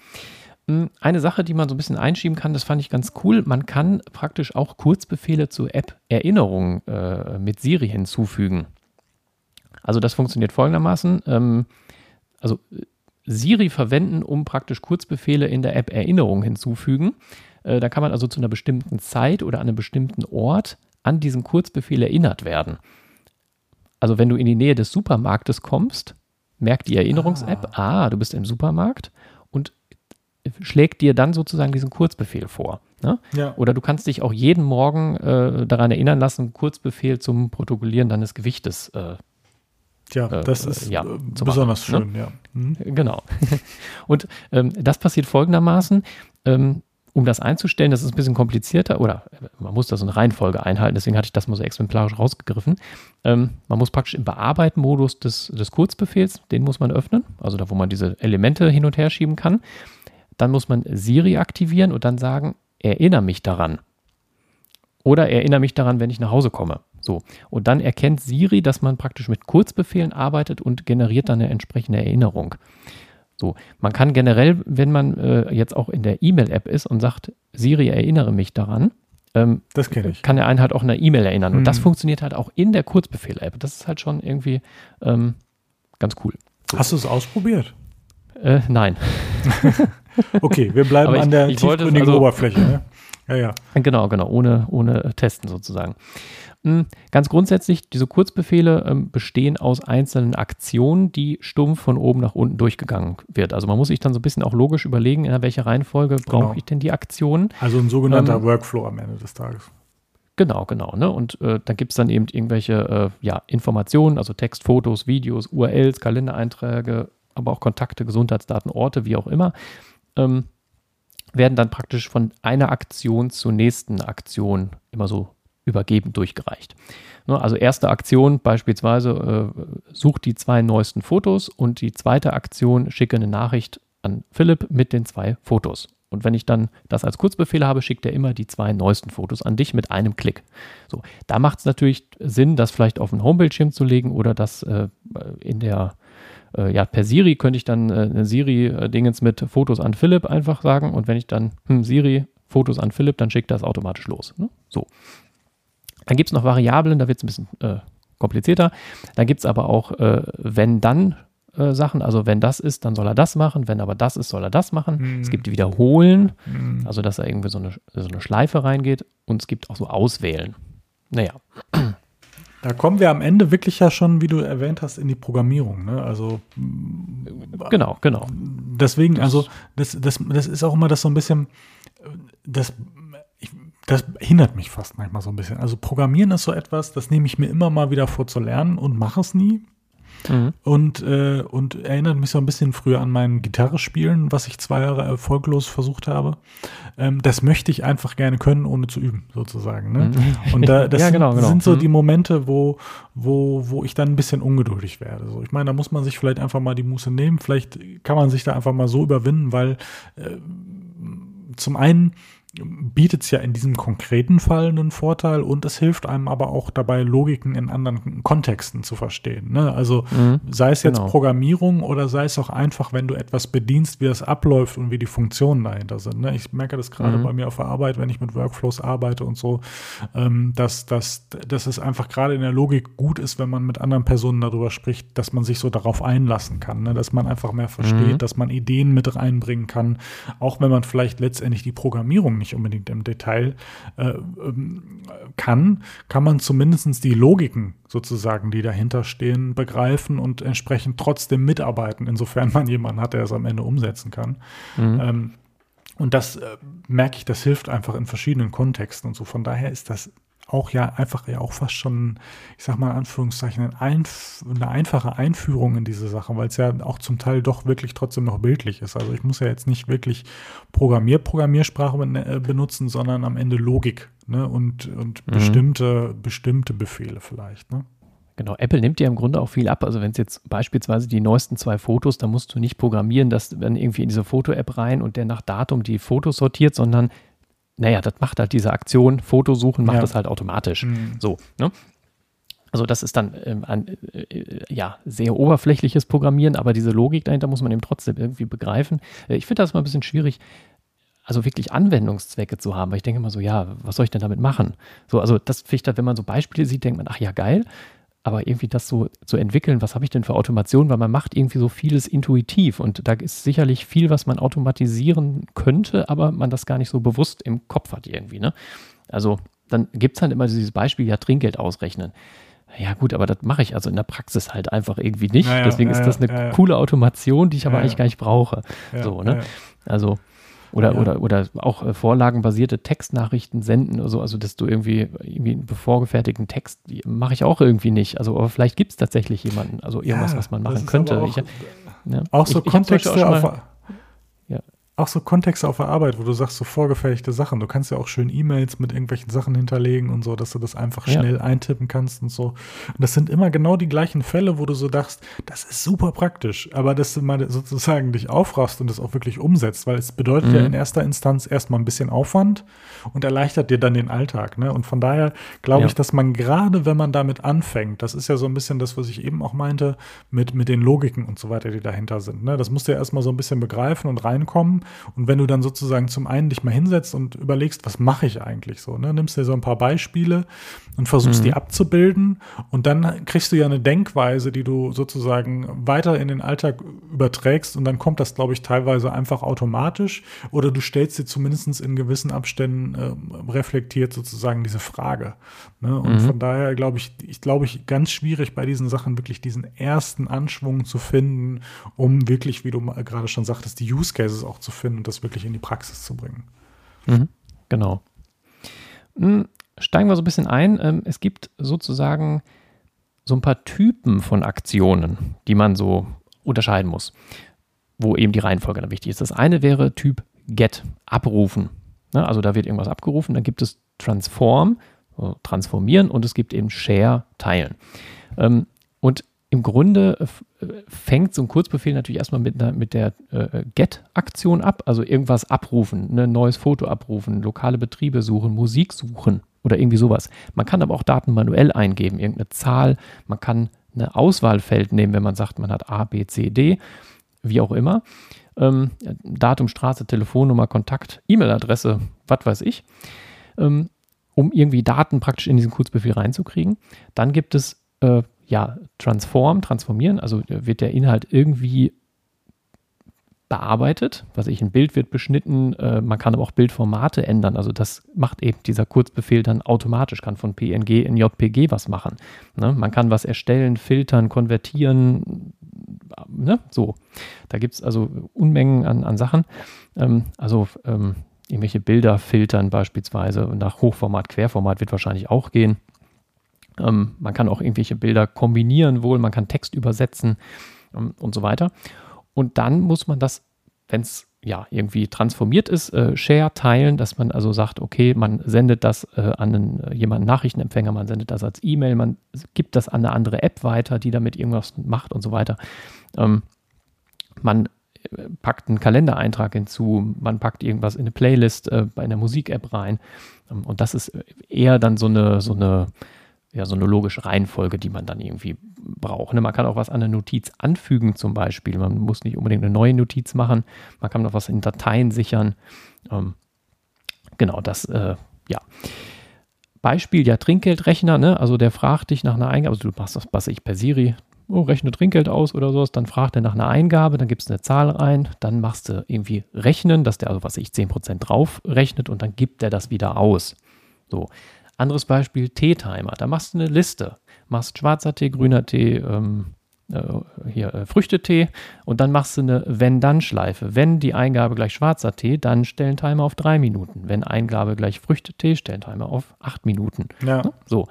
Hm, eine Sache, die man so ein bisschen einschieben kann, das fand ich ganz cool. Man kann praktisch auch Kurzbefehle zur App Erinnerung äh, mit Siri hinzufügen. Also das funktioniert folgendermaßen. Ähm, also Siri verwenden, um praktisch Kurzbefehle in der App Erinnerung hinzufügen. Äh, da kann man also zu einer bestimmten Zeit oder an einem bestimmten Ort an diesen Kurzbefehl erinnert werden. Also wenn du in die Nähe des Supermarktes kommst, merkt die Erinnerungs-App, ah. ah, du bist im Supermarkt und schlägt dir dann sozusagen diesen Kurzbefehl vor. Ne? Ja. Oder du kannst dich auch jeden Morgen äh, daran erinnern lassen, Kurzbefehl zum Protokollieren deines Gewichtes äh, ja, äh, das ist ja, äh, besonders machen, ne? schön, ne? ja. Mhm. Genau. Und ähm, das passiert folgendermaßen. Ähm, um das einzustellen, das ist ein bisschen komplizierter oder man muss da so eine Reihenfolge einhalten, deswegen hatte ich das mal so exemplarisch rausgegriffen. Ähm, man muss praktisch im Bearbeiten-Modus des, des Kurzbefehls, den muss man öffnen, also da, wo man diese Elemente hin und her schieben kann. Dann muss man Siri aktivieren und dann sagen, erinnere mich daran. Oder erinnere mich daran, wenn ich nach Hause komme. So. Und dann erkennt Siri, dass man praktisch mit Kurzbefehlen arbeitet und generiert dann eine entsprechende Erinnerung. So, man kann generell, wenn man äh, jetzt auch in der E-Mail-App ist und sagt, Siri, erinnere mich daran, ähm, das kenne ich. Kann er einen halt auch in der E-Mail erinnern. Mhm. Und das hm. funktioniert halt auch in der Kurzbefehl-App. Das ist halt schon irgendwie ähm, ganz cool. Hast du es ausprobiert? Äh, nein. okay, wir bleiben ich, an der tiefgründigen also, Oberfläche. Ne? Ja, ja. Genau, genau, ohne, ohne Testen sozusagen. Hm, ganz grundsätzlich, diese Kurzbefehle ähm, bestehen aus einzelnen Aktionen, die stumpf von oben nach unten durchgegangen wird. Also man muss sich dann so ein bisschen auch logisch überlegen, in welcher Reihenfolge genau. brauche ich denn die Aktionen. Also ein sogenannter ähm, Workflow am Ende des Tages. Genau, genau. Ne? Und äh, da gibt es dann eben irgendwelche äh, ja, Informationen, also Text, Fotos, Videos, URLs, Kalendereinträge, aber auch Kontakte, Gesundheitsdaten, Orte, wie auch immer. Ähm, werden dann praktisch von einer Aktion zur nächsten Aktion immer so übergeben durchgereicht. Ne, also erste Aktion beispielsweise äh, sucht die zwei neuesten Fotos und die zweite Aktion schicke eine Nachricht an Philipp mit den zwei Fotos. Und wenn ich dann das als Kurzbefehl habe, schickt er immer die zwei neuesten Fotos an dich mit einem Klick. So, da macht es natürlich Sinn, das vielleicht auf den Homebildschirm zu legen oder das äh, in der äh, ja, per Siri könnte ich dann äh, Siri-Dingens mit Fotos an Philipp einfach sagen und wenn ich dann, hm, Siri, Fotos an Philipp, dann schickt das automatisch los. Ne? So. Dann gibt es noch Variablen, da wird es ein bisschen äh, komplizierter. Dann gibt es aber auch, äh, wenn dann äh, Sachen, also wenn das ist, dann soll er das machen, wenn aber das ist, soll er das machen. Mhm. Es gibt die Wiederholen, mhm. also dass er irgendwie so eine, so eine Schleife reingeht und es gibt auch so Auswählen. Naja. Da kommen wir am Ende wirklich ja schon, wie du erwähnt hast, in die Programmierung. Ne? Also genau, genau. Deswegen, also das, das, das ist auch immer das so ein bisschen, das, ich, das hindert mich fast manchmal so ein bisschen. Also Programmieren ist so etwas, das nehme ich mir immer mal wieder vor zu lernen und mache es nie. Mhm. Und, äh, und erinnert mich so ein bisschen früher an mein Gitarrespielen, was ich zwei Jahre erfolglos versucht habe. Ähm, das möchte ich einfach gerne können, ohne zu üben, sozusagen. Ne? Mhm. Und da, das ja, genau, genau. sind so mhm. die Momente, wo, wo, wo ich dann ein bisschen ungeduldig werde. So, ich meine, da muss man sich vielleicht einfach mal die Muße nehmen. Vielleicht kann man sich da einfach mal so überwinden, weil äh, zum einen bietet es ja in diesem konkreten Fall einen Vorteil und es hilft einem aber auch dabei, Logiken in anderen Kontexten zu verstehen. Ne? Also mhm, sei es jetzt genau. Programmierung oder sei es auch einfach, wenn du etwas bedienst, wie das abläuft und wie die Funktionen dahinter sind. Ne? Ich merke das gerade mhm. bei mir auf der Arbeit, wenn ich mit Workflows arbeite und so, ähm, dass, dass, dass es einfach gerade in der Logik gut ist, wenn man mit anderen Personen darüber spricht, dass man sich so darauf einlassen kann, ne? dass man einfach mehr versteht, mhm. dass man Ideen mit reinbringen kann, auch wenn man vielleicht letztendlich die Programmierung nicht nicht unbedingt im Detail äh, ähm, kann, kann man zumindest die Logiken sozusagen, die dahinter stehen, begreifen und entsprechend trotzdem mitarbeiten, insofern man jemanden hat, der es am Ende umsetzen kann. Mhm. Ähm, und das äh, merke ich, das hilft einfach in verschiedenen Kontexten und so. Von daher ist das auch ja einfach ja auch fast schon, ich sag mal in Anführungszeichen, ein eine einfache Einführung in diese Sache, weil es ja auch zum Teil doch wirklich trotzdem noch bildlich ist. Also ich muss ja jetzt nicht wirklich Programmier Programmiersprache äh, benutzen, sondern am Ende Logik ne? und, und mhm. bestimmte, bestimmte Befehle vielleicht. Ne? Genau, Apple nimmt dir im Grunde auch viel ab. Also wenn es jetzt beispielsweise die neuesten zwei Fotos, da musst du nicht programmieren, dass dann irgendwie in diese Foto-App rein und der nach Datum die Fotos sortiert, sondern naja, das macht halt diese Aktion, Fotosuchen, macht ja. das halt automatisch. Mhm. So, ne? Also das ist dann ähm, ein äh, ja, sehr oberflächliches Programmieren, aber diese Logik dahinter muss man eben trotzdem irgendwie begreifen. Äh, ich finde das mal ein bisschen schwierig, also wirklich Anwendungszwecke zu haben, weil ich denke immer so, ja, was soll ich denn damit machen? So, also das finde ich dann, wenn man so Beispiele sieht, denkt man, ach ja, geil, aber irgendwie das so zu entwickeln, was habe ich denn für Automation, weil man macht irgendwie so vieles intuitiv und da ist sicherlich viel, was man automatisieren könnte, aber man das gar nicht so bewusst im Kopf hat irgendwie. Ne? Also dann gibt es halt immer dieses Beispiel, ja, Trinkgeld ausrechnen. Ja gut, aber das mache ich also in der Praxis halt einfach irgendwie nicht. Ja, Deswegen ja, ist das eine ja, coole Automation, die ich aber eigentlich gar nicht brauche. so, ne? Also oder, ja. oder, oder auch äh, vorlagenbasierte Textnachrichten senden oder so, also dass du irgendwie, irgendwie einen vorgefertigten Text, mache ich auch irgendwie nicht. Also, aber vielleicht gibt es tatsächlich jemanden, also irgendwas, ja, was man machen könnte. Auch, ich, ja, auch so ich, Kontexte ich auf, auch so Kontexte auf der Arbeit, wo du sagst, so vorgefertigte Sachen. Du kannst ja auch schön E-Mails mit irgendwelchen Sachen hinterlegen und so, dass du das einfach ja. schnell eintippen kannst und so. Und das sind immer genau die gleichen Fälle, wo du so dachtest, das ist super praktisch, aber dass du mal sozusagen dich aufraffst und das auch wirklich umsetzt, weil es bedeutet mhm. ja in erster Instanz erstmal ein bisschen Aufwand und erleichtert dir dann den Alltag. Ne? Und von daher glaube ja. ich, dass man gerade, wenn man damit anfängt, das ist ja so ein bisschen das, was ich eben auch meinte, mit, mit den Logiken und so weiter, die dahinter sind. Ne? Das musst du ja erstmal so ein bisschen begreifen und reinkommen. Und wenn du dann sozusagen zum einen dich mal hinsetzt und überlegst, was mache ich eigentlich so, ne? nimmst dir so ein paar Beispiele und versuchst mhm. die abzubilden und dann kriegst du ja eine Denkweise, die du sozusagen weiter in den Alltag überträgst und dann kommt das, glaube ich, teilweise einfach automatisch oder du stellst dir zumindest in gewissen Abständen äh, reflektiert sozusagen diese Frage. Ne? Und mhm. von daher glaube ich, ich glaube ich, ganz schwierig bei diesen Sachen wirklich diesen ersten Anschwung zu finden, um wirklich, wie du gerade schon sagtest, die Use Cases auch zu finden und das wirklich in die Praxis zu bringen. Mhm, genau. Hm, steigen wir so ein bisschen ein. Ähm, es gibt sozusagen so ein paar Typen von Aktionen, die man so unterscheiden muss, wo eben die Reihenfolge dann wichtig ist. Das eine wäre Typ Get, abrufen. Ne, also da wird irgendwas abgerufen, dann gibt es Transform, transformieren und es gibt eben Share, teilen. Ähm, und im Grunde äh, fängt so ein Kurzbefehl natürlich erstmal mit, einer, mit der äh, Get-Aktion ab, also irgendwas abrufen, ein ne, neues Foto abrufen, lokale Betriebe suchen, Musik suchen oder irgendwie sowas. Man kann aber auch Daten manuell eingeben, irgendeine Zahl, man kann eine Auswahlfeld nehmen, wenn man sagt, man hat A, B, C, D, wie auch immer. Ähm, Datum, Straße, Telefonnummer, Kontakt, E-Mail-Adresse, was weiß ich, ähm, um irgendwie Daten praktisch in diesen Kurzbefehl reinzukriegen. Dann gibt es äh, ja Transform, transformieren, also wird der Inhalt irgendwie bearbeitet. Was ich, ein Bild wird beschnitten, äh, man kann aber auch Bildformate ändern. Also das macht eben dieser Kurzbefehl dann automatisch, kann von PNG in JPG was machen. Ne? Man kann was erstellen, filtern, konvertieren, ne? so. Da gibt es also Unmengen an, an Sachen. Ähm, also ähm, irgendwelche Bilder filtern beispielsweise nach Hochformat, Querformat wird wahrscheinlich auch gehen. Ähm, man kann auch irgendwelche Bilder kombinieren wohl, man kann Text übersetzen ähm, und so weiter. Und dann muss man das, wenn es ja irgendwie transformiert ist, äh, Share teilen, dass man also sagt, okay, man sendet das äh, an einen, äh, jemanden Nachrichtenempfänger, man sendet das als E-Mail, man gibt das an eine andere App weiter, die damit irgendwas macht und so weiter. Ähm, man äh, packt einen Kalendereintrag hinzu, man packt irgendwas in eine Playlist äh, bei einer Musik-App rein. Ähm, und das ist eher dann so eine, so eine ja so eine logische Reihenfolge, die man dann irgendwie braucht. Ne? Man kann auch was an eine Notiz anfügen zum Beispiel. Man muss nicht unbedingt eine neue Notiz machen. Man kann noch was in Dateien sichern. Ähm, genau, das, äh, ja. Beispiel, ja, Trinkgeldrechner, ne? also der fragt dich nach einer Eingabe, also du machst das, was ich per Siri, oh, rechne Trinkgeld aus oder sowas, dann fragt er nach einer Eingabe, dann gibst du eine Zahl rein, dann machst du irgendwie Rechnen, dass der, also was ich, 10% drauf rechnet und dann gibt er das wieder aus. So, anderes Beispiel, Teetimer. Da machst du eine Liste. Machst schwarzer Tee, grüner Tee, ähm, äh, hier äh, Früchtetee und dann machst du eine Wenn-Dann-Schleife. Wenn die Eingabe gleich schwarzer Tee, dann stellen Timer auf drei Minuten. Wenn Eingabe gleich Früchtetee, stellen Timer auf acht Minuten. Ja. So.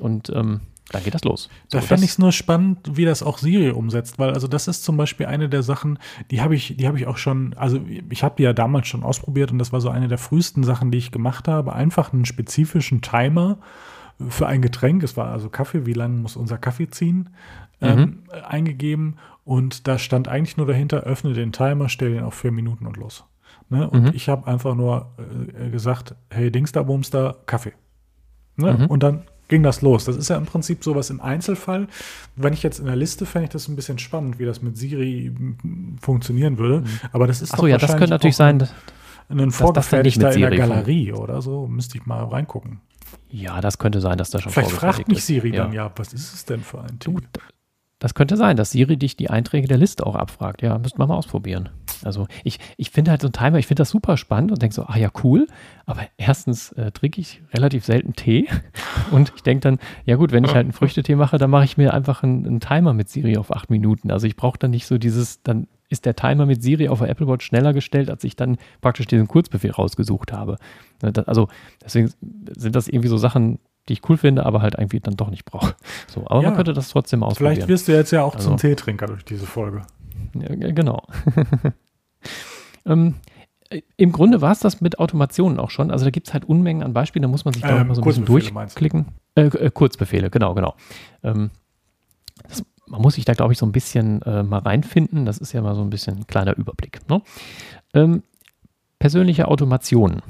Und ähm, dann geht das los. Da so, fände ich es nur spannend, wie das auch Siri umsetzt, weil also das ist zum Beispiel eine der Sachen, die habe ich, die habe ich auch schon, also ich habe die ja damals schon ausprobiert und das war so eine der frühesten Sachen, die ich gemacht habe. Einfach einen spezifischen Timer für ein Getränk, es war also Kaffee, wie lange muss unser Kaffee ziehen, mhm. ähm, eingegeben und da stand eigentlich nur dahinter, öffne den Timer, stell den auf vier Minuten und los. Ne? Und mhm. ich habe einfach nur äh, gesagt, hey Dingster, Bumster, Kaffee. Ne? Mhm. Und dann ging das los. Das ist ja im Prinzip sowas im Einzelfall. Wenn ich jetzt in der Liste fände ich das ein bisschen spannend, wie das mit Siri funktionieren würde. Mhm. Aber das ist Ach so, ja, das könnte natürlich sein, ein vorgefertigter in der Galerie oder so. Müsste ich mal reingucken. Ja, das könnte sein, dass das schon Vielleicht fragt mich Siri ist. dann ja. ja, was ist es denn für ein Typ? Das könnte sein, dass Siri dich die Einträge der Liste auch abfragt. Ja, müssten wir mal ausprobieren. Also ich, ich finde halt so ein Timer, ich finde das super spannend und denke so, ah ja, cool. Aber erstens äh, trinke ich relativ selten Tee. Und ich denke dann, ja gut, wenn ich halt einen Früchtetee mache, dann mache ich mir einfach einen, einen Timer mit Siri auf acht Minuten. Also ich brauche dann nicht so dieses, dann ist der Timer mit Siri auf der Apple Watch schneller gestellt, als ich dann praktisch diesen Kurzbefehl rausgesucht habe. Also deswegen sind das irgendwie so Sachen, die ich cool finde, aber halt irgendwie dann doch nicht brauche. So, aber ja, man könnte das trotzdem ausprobieren. Vielleicht wirst du jetzt ja auch also, zum Teetrinker durch diese Folge. Ja, genau. ähm, Im Grunde war es das mit Automationen auch schon. Also da gibt es halt Unmengen an Beispielen, da muss man sich da ähm, mal so ein bisschen durchklicken. Äh, äh, Kurzbefehle, genau, genau. Ähm, das, man muss sich da, glaube ich, so ein bisschen äh, mal reinfinden. Das ist ja mal so ein bisschen ein kleiner Überblick. Ne? Ähm, persönliche Automationen.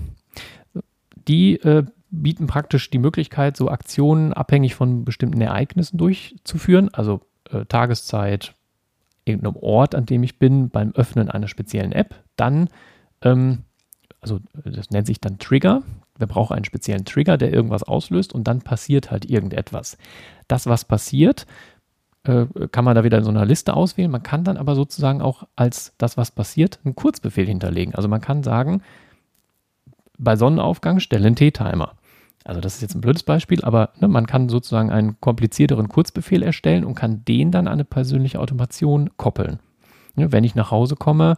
Die äh, bieten praktisch die Möglichkeit, so Aktionen abhängig von bestimmten Ereignissen durchzuführen, also äh, Tageszeit, irgendeinem Ort, an dem ich bin, beim Öffnen einer speziellen App. Dann, ähm, also das nennt sich dann Trigger. Wir brauchen einen speziellen Trigger, der irgendwas auslöst und dann passiert halt irgendetwas. Das, was passiert, äh, kann man da wieder in so einer Liste auswählen. Man kann dann aber sozusagen auch als das, was passiert, einen Kurzbefehl hinterlegen. Also man kann sagen, bei Sonnenaufgang stelle einen T-Timer. Also das ist jetzt ein blödes Beispiel, aber ne, man kann sozusagen einen komplizierteren Kurzbefehl erstellen und kann den dann an eine persönliche Automation koppeln. Ne, wenn ich nach Hause komme,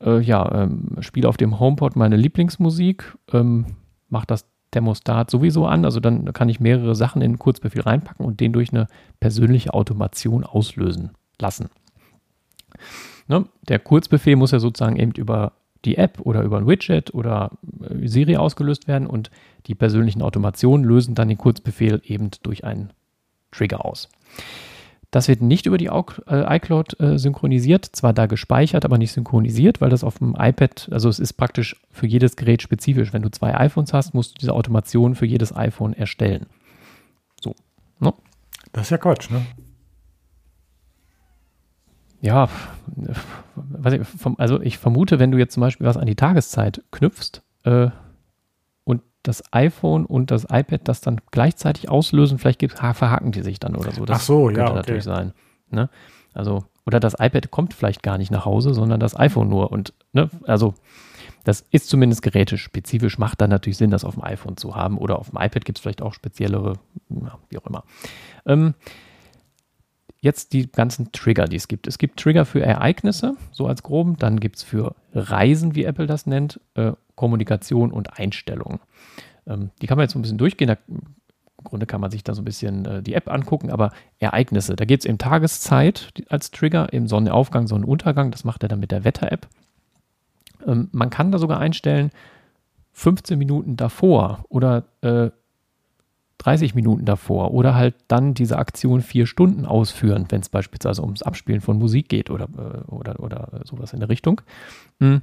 äh, ja, ähm, spiele auf dem HomePod meine Lieblingsmusik, ähm, mache das Thermostat sowieso an, also dann kann ich mehrere Sachen in den Kurzbefehl reinpacken und den durch eine persönliche Automation auslösen lassen. Ne, der Kurzbefehl muss ja sozusagen eben über die App oder über ein Widget oder äh, Siri ausgelöst werden und die persönlichen Automationen lösen dann den Kurzbefehl eben durch einen Trigger aus. Das wird nicht über die äh, iCloud äh, synchronisiert, zwar da gespeichert, aber nicht synchronisiert, weil das auf dem iPad, also es ist praktisch für jedes Gerät spezifisch. Wenn du zwei iPhones hast, musst du diese Automation für jedes iPhone erstellen. So. Ne? Das ist ja Quatsch, ne? Ja, ich, vom, also ich vermute, wenn du jetzt zum Beispiel was an die Tageszeit knüpfst äh, und das iPhone und das iPad das dann gleichzeitig auslösen, vielleicht gibt, verhaken die sich dann oder so. Das Ach so, könnte ja, okay. natürlich sein. Ne? Also, oder das iPad kommt vielleicht gar nicht nach Hause, sondern das iPhone nur. Und, ne, also das ist zumindest gerätespezifisch, macht dann natürlich Sinn, das auf dem iPhone zu haben. Oder auf dem iPad gibt es vielleicht auch speziellere, ja, wie auch immer. Ähm, jetzt die ganzen Trigger, die es gibt. Es gibt Trigger für Ereignisse, so als groben. Dann gibt es für Reisen, wie Apple das nennt, äh, Kommunikation und Einstellungen. Ähm, die kann man jetzt so ein bisschen durchgehen. Da, Im Grunde kann man sich da so ein bisschen äh, die App angucken, aber Ereignisse, da geht es im Tageszeit als Trigger, im Sonnenaufgang, Sonnenuntergang. Das macht er dann mit der Wetter-App. Ähm, man kann da sogar einstellen, 15 Minuten davor oder äh, 30 Minuten davor oder halt dann diese Aktion vier Stunden ausführen, wenn es beispielsweise ums Abspielen von Musik geht oder, äh, oder, oder sowas in der Richtung. Mhm.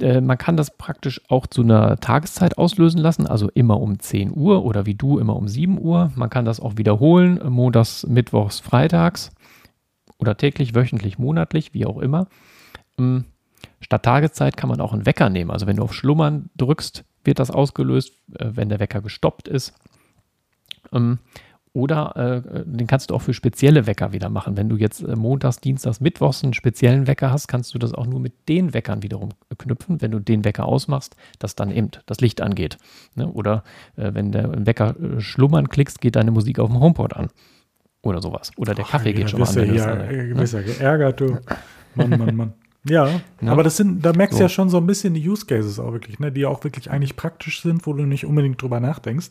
Äh, man kann das praktisch auch zu einer Tageszeit auslösen lassen, also immer um 10 Uhr oder wie du immer um 7 Uhr. Man kann das auch wiederholen, montags, mittwochs, freitags oder täglich, wöchentlich, monatlich, wie auch immer. Mhm. Statt Tageszeit kann man auch einen Wecker nehmen. Also wenn du auf Schlummern drückst, wird das ausgelöst, äh, wenn der Wecker gestoppt ist. Ähm, oder äh, den kannst du auch für spezielle Wecker wieder machen. Wenn du jetzt äh, montags, dienstags, mittwochs einen speziellen Wecker hast, kannst du das auch nur mit den Weckern wiederum knüpfen. Wenn du den Wecker ausmachst, dass dann eben das Licht angeht. Ne? Oder wenn der Wecker schlummern klickst, geht deine Musik auf dem HomePod an. Oder sowas. Oder der Kaffee oh, geht schon mal an. Ja, ne? ja geärgert, du. Mann, Mann, Mann. Ja, ja, aber das sind, da merkst du so. ja schon so ein bisschen die Use Cases auch wirklich, ne, die auch wirklich eigentlich praktisch sind, wo du nicht unbedingt drüber nachdenkst.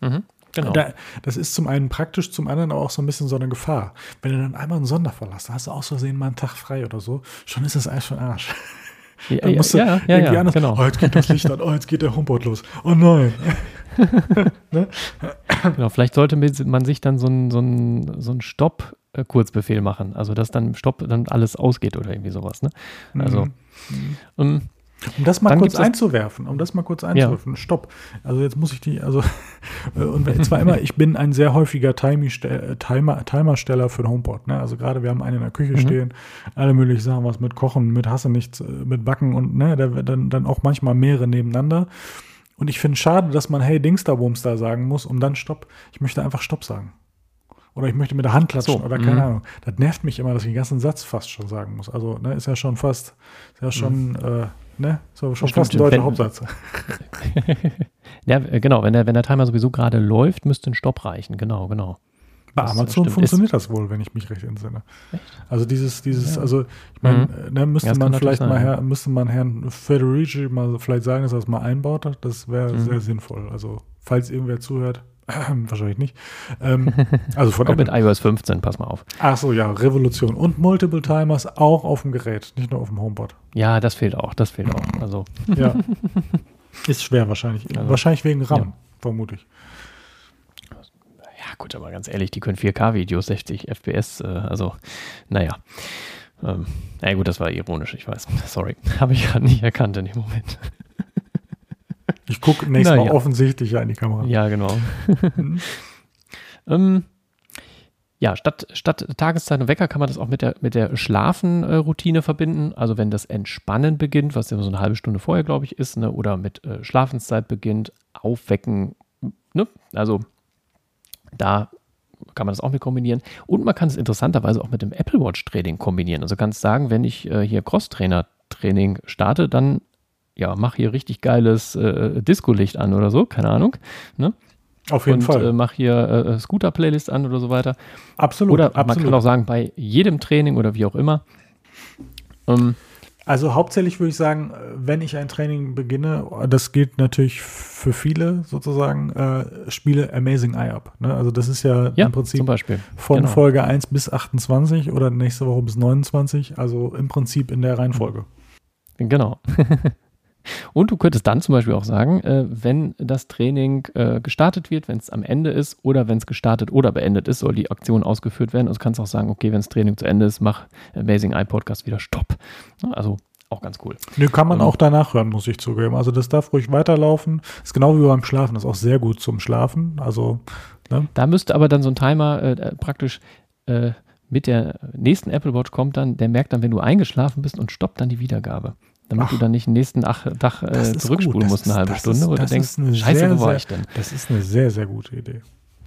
Mhm, genau. Da, das ist zum einen praktisch, zum anderen auch so ein bisschen so eine Gefahr. Wenn du dann einmal einen Sonderfall hast, da hast du aus Versehen mal einen Tag frei oder so, schon ist das alles schon Arsch. Ja, dann musst du ja, ja, irgendwie ja, anders, genau. oh, jetzt geht das Licht an, oh, jetzt geht der HomePod los, oh nein. ne? Genau, vielleicht sollte man sich dann so einen so so ein Stopp Kurzbefehl machen. Also dass dann Stopp, dann alles ausgeht oder irgendwie sowas. Ne? Also mhm. um, ähm, um das mal kurz einzuwerfen, um das mal kurz einzuwerfen, ja. stopp. Also jetzt muss ich die, also äh, und zwar immer, ich bin ein sehr häufiger Timer, Timersteller für den HomePod. Ne? Also gerade wir haben einen in der Küche mhm. stehen, alle möglichen Sachen, was mit Kochen, mit Hasse nichts, äh, mit Backen und ne, dann, dann auch manchmal mehrere nebeneinander. Und ich finde es schade, dass man Hey Dings da Wumms da sagen muss, um dann Stopp. Ich möchte einfach Stopp sagen. Oder ich möchte mit der Hand klatschen so, oder keine mh. Ahnung. Das nervt mich immer, dass ich den ganzen Satz fast schon sagen muss. Also, ne, ist ja schon fast, ist ja schon, mhm. äh, ne, so schon fast ein deutscher wenn, Hauptsatz. ja, äh, genau, wenn der, wenn der Timer sowieso gerade läuft, müsste ein Stopp reichen. Genau, genau. Bei das Amazon stimmt, funktioniert das wohl, wenn ich mich recht entsinne. Echt? Also dieses, dieses, ja. also ich meine, mhm. ne, müsste ja, man vielleicht mal her, müsste man Herrn Federici mal vielleicht sagen, dass er das mal einbaut. Das wäre mhm. sehr sinnvoll. Also falls irgendwer zuhört, Wahrscheinlich nicht. Ähm, also von Kommt mit iOS 15, pass mal auf. Ach so, ja, Revolution. Und Multiple Timers auch auf dem Gerät, nicht nur auf dem HomePod. Ja, das fehlt auch, das fehlt auch. Also. Ja. Ist schwer wahrscheinlich. Also, wahrscheinlich wegen RAM, ja. vermute ich. Ja, gut, aber ganz ehrlich, die können 4K-Videos, 60 FPS, äh, also, naja. Ähm, na gut, das war ironisch, ich weiß. Sorry, habe ich gerade nicht erkannt in dem Moment. Ich gucke nächstes Mal ja. offensichtlich in die Kamera. Ja, genau. Mhm. ähm, ja, statt, statt Tageszeit und Wecker kann man das auch mit der, mit der Schlafenroutine verbinden. Also wenn das Entspannen beginnt, was ja so eine halbe Stunde vorher, glaube ich, ist, ne, oder mit äh, Schlafenszeit beginnt, aufwecken. Ne? Also da kann man das auch mit kombinieren. Und man kann es interessanterweise auch mit dem Apple Watch Training kombinieren. Also kannst sagen, wenn ich äh, hier Cross-Trainer Training starte, dann ja, mach hier richtig geiles äh, Disco-Licht an oder so, keine Ahnung. Ne? Auf jeden und, Fall. Äh, mach hier äh, Scooter-Playlist an oder so weiter. Absolut. Oder absolut. man kann auch sagen, bei jedem Training oder wie auch immer. Ähm, also hauptsächlich würde ich sagen, wenn ich ein Training beginne, das gilt natürlich für viele sozusagen, äh, spiele Amazing Eye Up. Ne? Also das ist ja, ja im Prinzip von genau. Folge 1 bis 28 oder nächste Woche bis 29, also im Prinzip in der Reihenfolge. Genau. Und du könntest dann zum Beispiel auch sagen, äh, wenn das Training äh, gestartet wird, wenn es am Ende ist oder wenn es gestartet oder beendet ist, soll die Aktion ausgeführt werden. Also kannst du auch sagen, okay, wenn das Training zu Ende ist, mach Amazing Eye Podcast wieder Stopp. Also auch ganz cool. Nö, kann man auch danach hören, muss ich zugeben. Also das darf ruhig weiterlaufen. Ist genau wie beim Schlafen, das ist auch sehr gut zum Schlafen. Also ne? da müsste aber dann so ein Timer äh, praktisch äh, mit der nächsten Apple Watch kommt dann, der merkt dann, wenn du eingeschlafen bist und stoppt dann die Wiedergabe. Damit Ach, du dann nicht den nächsten Ach, Tag äh, zurückspulen musst, eine halbe Stunde, ist, oder denkst, scheiße, sehr, wo war ich denn? Das ist eine sehr, sehr gute Idee.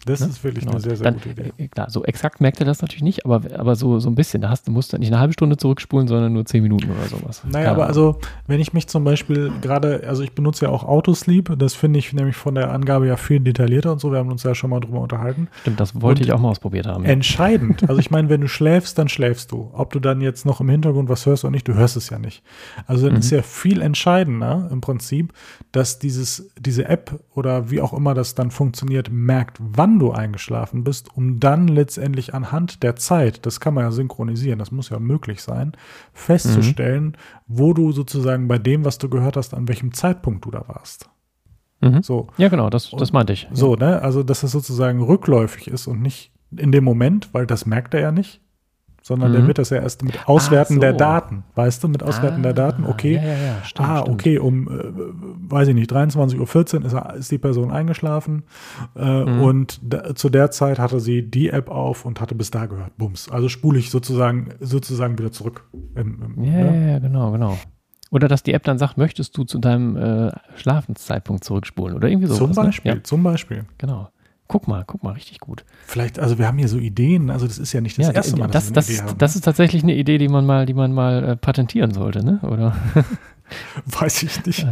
Das ne? ist wirklich genau. eine sehr, sehr dann, gute Idee. Äh, klar, so exakt merkt er das natürlich nicht, aber, aber so, so ein bisschen. Da hast, du musst du nicht eine halbe Stunde zurückspulen, sondern nur zehn Minuten oder sowas. Naja, aber also, wenn ich mich zum Beispiel gerade, also ich benutze ja auch Autosleep, das finde ich nämlich von der Angabe ja viel detaillierter und so, wir haben uns ja schon mal drüber unterhalten. Stimmt, das wollte und ich auch mal ausprobiert haben. Entscheidend, also ich meine, wenn du schläfst, dann schläfst du. Ob du dann jetzt noch im Hintergrund was hörst oder nicht, du hörst es ja nicht. Also dann mhm. ist ja viel entscheidender im Prinzip, dass dieses, diese App oder wie auch immer das dann funktioniert, merkt, wann du eingeschlafen eingeschlafen bist, um dann letztendlich anhand der Zeit, das kann man ja synchronisieren, das muss ja möglich sein, festzustellen, mhm. wo du sozusagen bei dem, was du gehört hast, an welchem Zeitpunkt du da warst. Mhm. So. Ja, genau, das, das meinte ich. So, ne? Also, dass es sozusagen rückläufig ist und nicht in dem Moment, weil das merkt er ja nicht, sondern mhm. der wird das ja erst mit Auswerten so. der Daten, weißt du, mit Auswerten ah, der Daten, okay, ja, ja, ja. Stimmt, ah, stimmt. okay, um, äh, weiß ich nicht, 23.14 Uhr ist, ist die Person eingeschlafen äh, mhm. und da, zu der Zeit hatte sie die App auf und hatte bis da gehört, bums. Also spule ich sozusagen, sozusagen wieder zurück. Im, im, ja, ne? ja, genau, genau. Oder dass die App dann sagt, möchtest du zu deinem äh, Schlafenszeitpunkt zurückspulen oder irgendwie so. Zum ne? Beispiel, ne? zum Beispiel. Genau. Guck mal, guck mal, richtig gut. Vielleicht, also wir haben hier so Ideen, also das ist ja nicht das ja, erste Mal, dass das, wir eine das, haben. Das ist tatsächlich eine Idee, die man mal, die man mal äh, patentieren sollte, ne? Oder? Weiß ich nicht.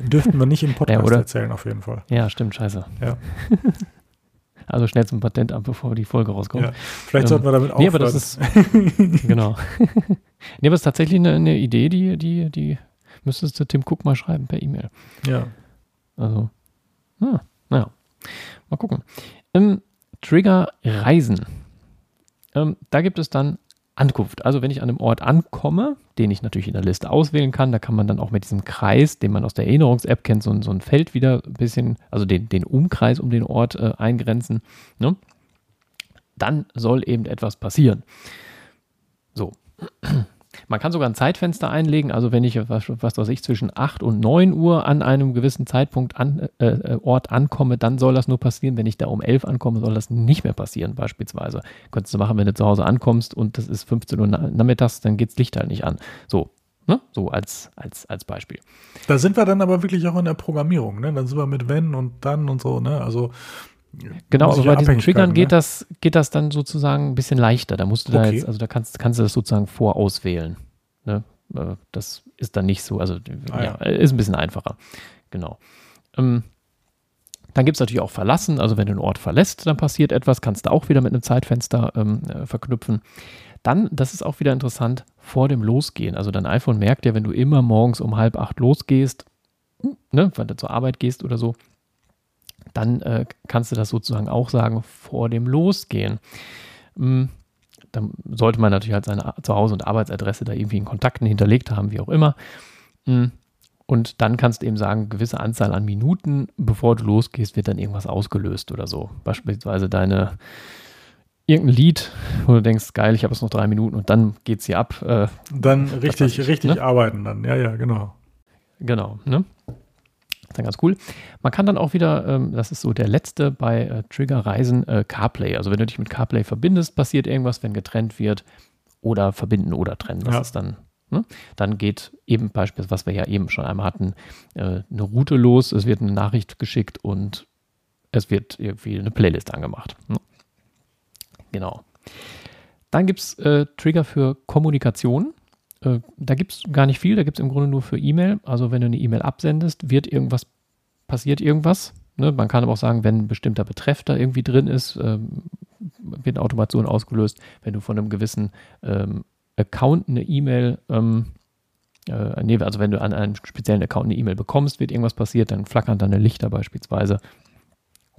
Dürften wir nicht im Podcast ja, erzählen, auf jeden Fall. Ja, stimmt, scheiße. Ja. Also schnell zum Patentamt, bevor die Folge rauskommt. Ja, vielleicht ähm, sollten wir damit aufhören. Nee, aber das ist, genau. nee, aber es ist tatsächlich eine, eine, Idee, die, die, die müsstest du Tim Cook mal schreiben per E-Mail. Ja. Also, hm, naja. Mal gucken. Ähm, Trigger Reisen. Ähm, da gibt es dann Ankunft. Also wenn ich an einem Ort ankomme, den ich natürlich in der Liste auswählen kann, da kann man dann auch mit diesem Kreis, den man aus der Erinnerungs-App kennt, so, so, ein Feld wieder ein bisschen, also den, den Umkreis um den Ort äh, eingrenzen. Ne? Dann soll eben etwas passieren. So. Man kann sogar ein Zeitfenster einlegen, also wenn ich, was, was weiß ich, zwischen 8 und 9 Uhr an einem gewissen Zeitpunkt an, äh, äh, Ort ankomme, dann soll das nur passieren. Wenn ich da um 11 ankomme, soll das nicht mehr passieren, beispielsweise. Könntest du machen, wenn du zu Hause ankommst und das ist 15 Uhr nachmittags, dann geht das Licht halt nicht an. So, Ne? So als, als, als Beispiel. Da sind wir dann aber wirklich auch in der Programmierung, ne? Dann sind wir mit wenn und dann und so, ne? Also Genau, aber bei diesen Triggern ne? geht, das, geht das dann sozusagen ein bisschen leichter. Da musst du okay. da jetzt, also da kannst, kannst du das sozusagen vorauswählen. Ne? Äh, das ist dann nicht so, also ah, ja, ja, ist ein bisschen einfacher. Genau. Ähm, dann gibt es natürlich auch Verlassen, also wenn du einen Ort verlässt, dann passiert etwas, kannst du auch wieder mit einem Zeitfenster ähm, äh, verknüpfen. Dann, das ist auch wieder interessant, vor dem Losgehen. Also dein iPhone merkt ja, wenn du immer morgens um halb acht losgehst, ne, wenn du zur Arbeit gehst oder so, dann äh, kannst du das sozusagen auch sagen vor dem Losgehen. Hm, dann sollte man natürlich halt seine Zuhause- und Arbeitsadresse da irgendwie in Kontakten hinterlegt haben, wie auch immer. Hm, und dann kannst du eben sagen, gewisse Anzahl an Minuten, bevor du losgehst, wird dann irgendwas ausgelöst oder so. Beispielsweise deine irgendein Lied, wo du denkst, geil, ich habe jetzt noch drei Minuten und dann geht es hier ab. Äh, dann richtig, ich, richtig ne? arbeiten dann, ja, ja, genau. Genau, ne? Dann ganz cool. Man kann dann auch wieder, ähm, das ist so der letzte bei äh, Trigger-Reisen, äh, CarPlay. Also wenn du dich mit CarPlay verbindest, passiert irgendwas, wenn getrennt wird oder verbinden oder trennen. Das ja. ist dann, ne? dann geht eben beispielsweise, was wir ja eben schon einmal hatten, äh, eine Route los, es wird eine Nachricht geschickt und es wird irgendwie eine Playlist angemacht. Ne? Genau. Dann gibt es äh, Trigger für Kommunikation. Äh, da gibt es gar nicht viel, da gibt es im Grunde nur für E-Mail. Also wenn du eine E-Mail absendest, wird irgendwas, passiert irgendwas. Ne? Man kann aber auch sagen, wenn ein bestimmter Betreff da irgendwie drin ist, ähm, wird eine Automation ausgelöst. Wenn du von einem gewissen ähm, Account eine E-Mail, ähm, äh, nee, also wenn du an einem speziellen Account eine E-Mail bekommst, wird irgendwas passiert, dann flackern deine Lichter beispielsweise.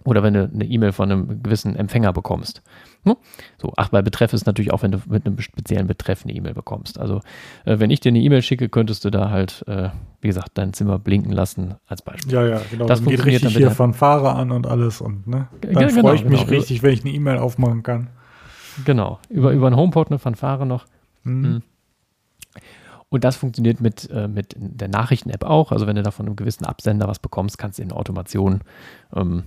Oder wenn du eine E-Mail von einem gewissen Empfänger bekommst. Hm? So, ach, bei Betreff ist natürlich auch, wenn du mit einem speziellen Betreff eine E-Mail bekommst. Also, äh, wenn ich dir eine E-Mail schicke, könntest du da halt, äh, wie gesagt, dein Zimmer blinken lassen als Beispiel. Ja, ja, genau. Das dann geht richtig hier von Fahrer an und alles und, ne? Dann ja, genau, freue ich mich genau. richtig, wenn ich eine E-Mail aufmachen kann. Genau. Über, über einen HomePod eine Fanfare noch. Mhm. Hm. Und das funktioniert mit, äh, mit der Nachrichten-App auch. Also wenn du da von einem gewissen Absender was bekommst, kannst du in Automation ähm,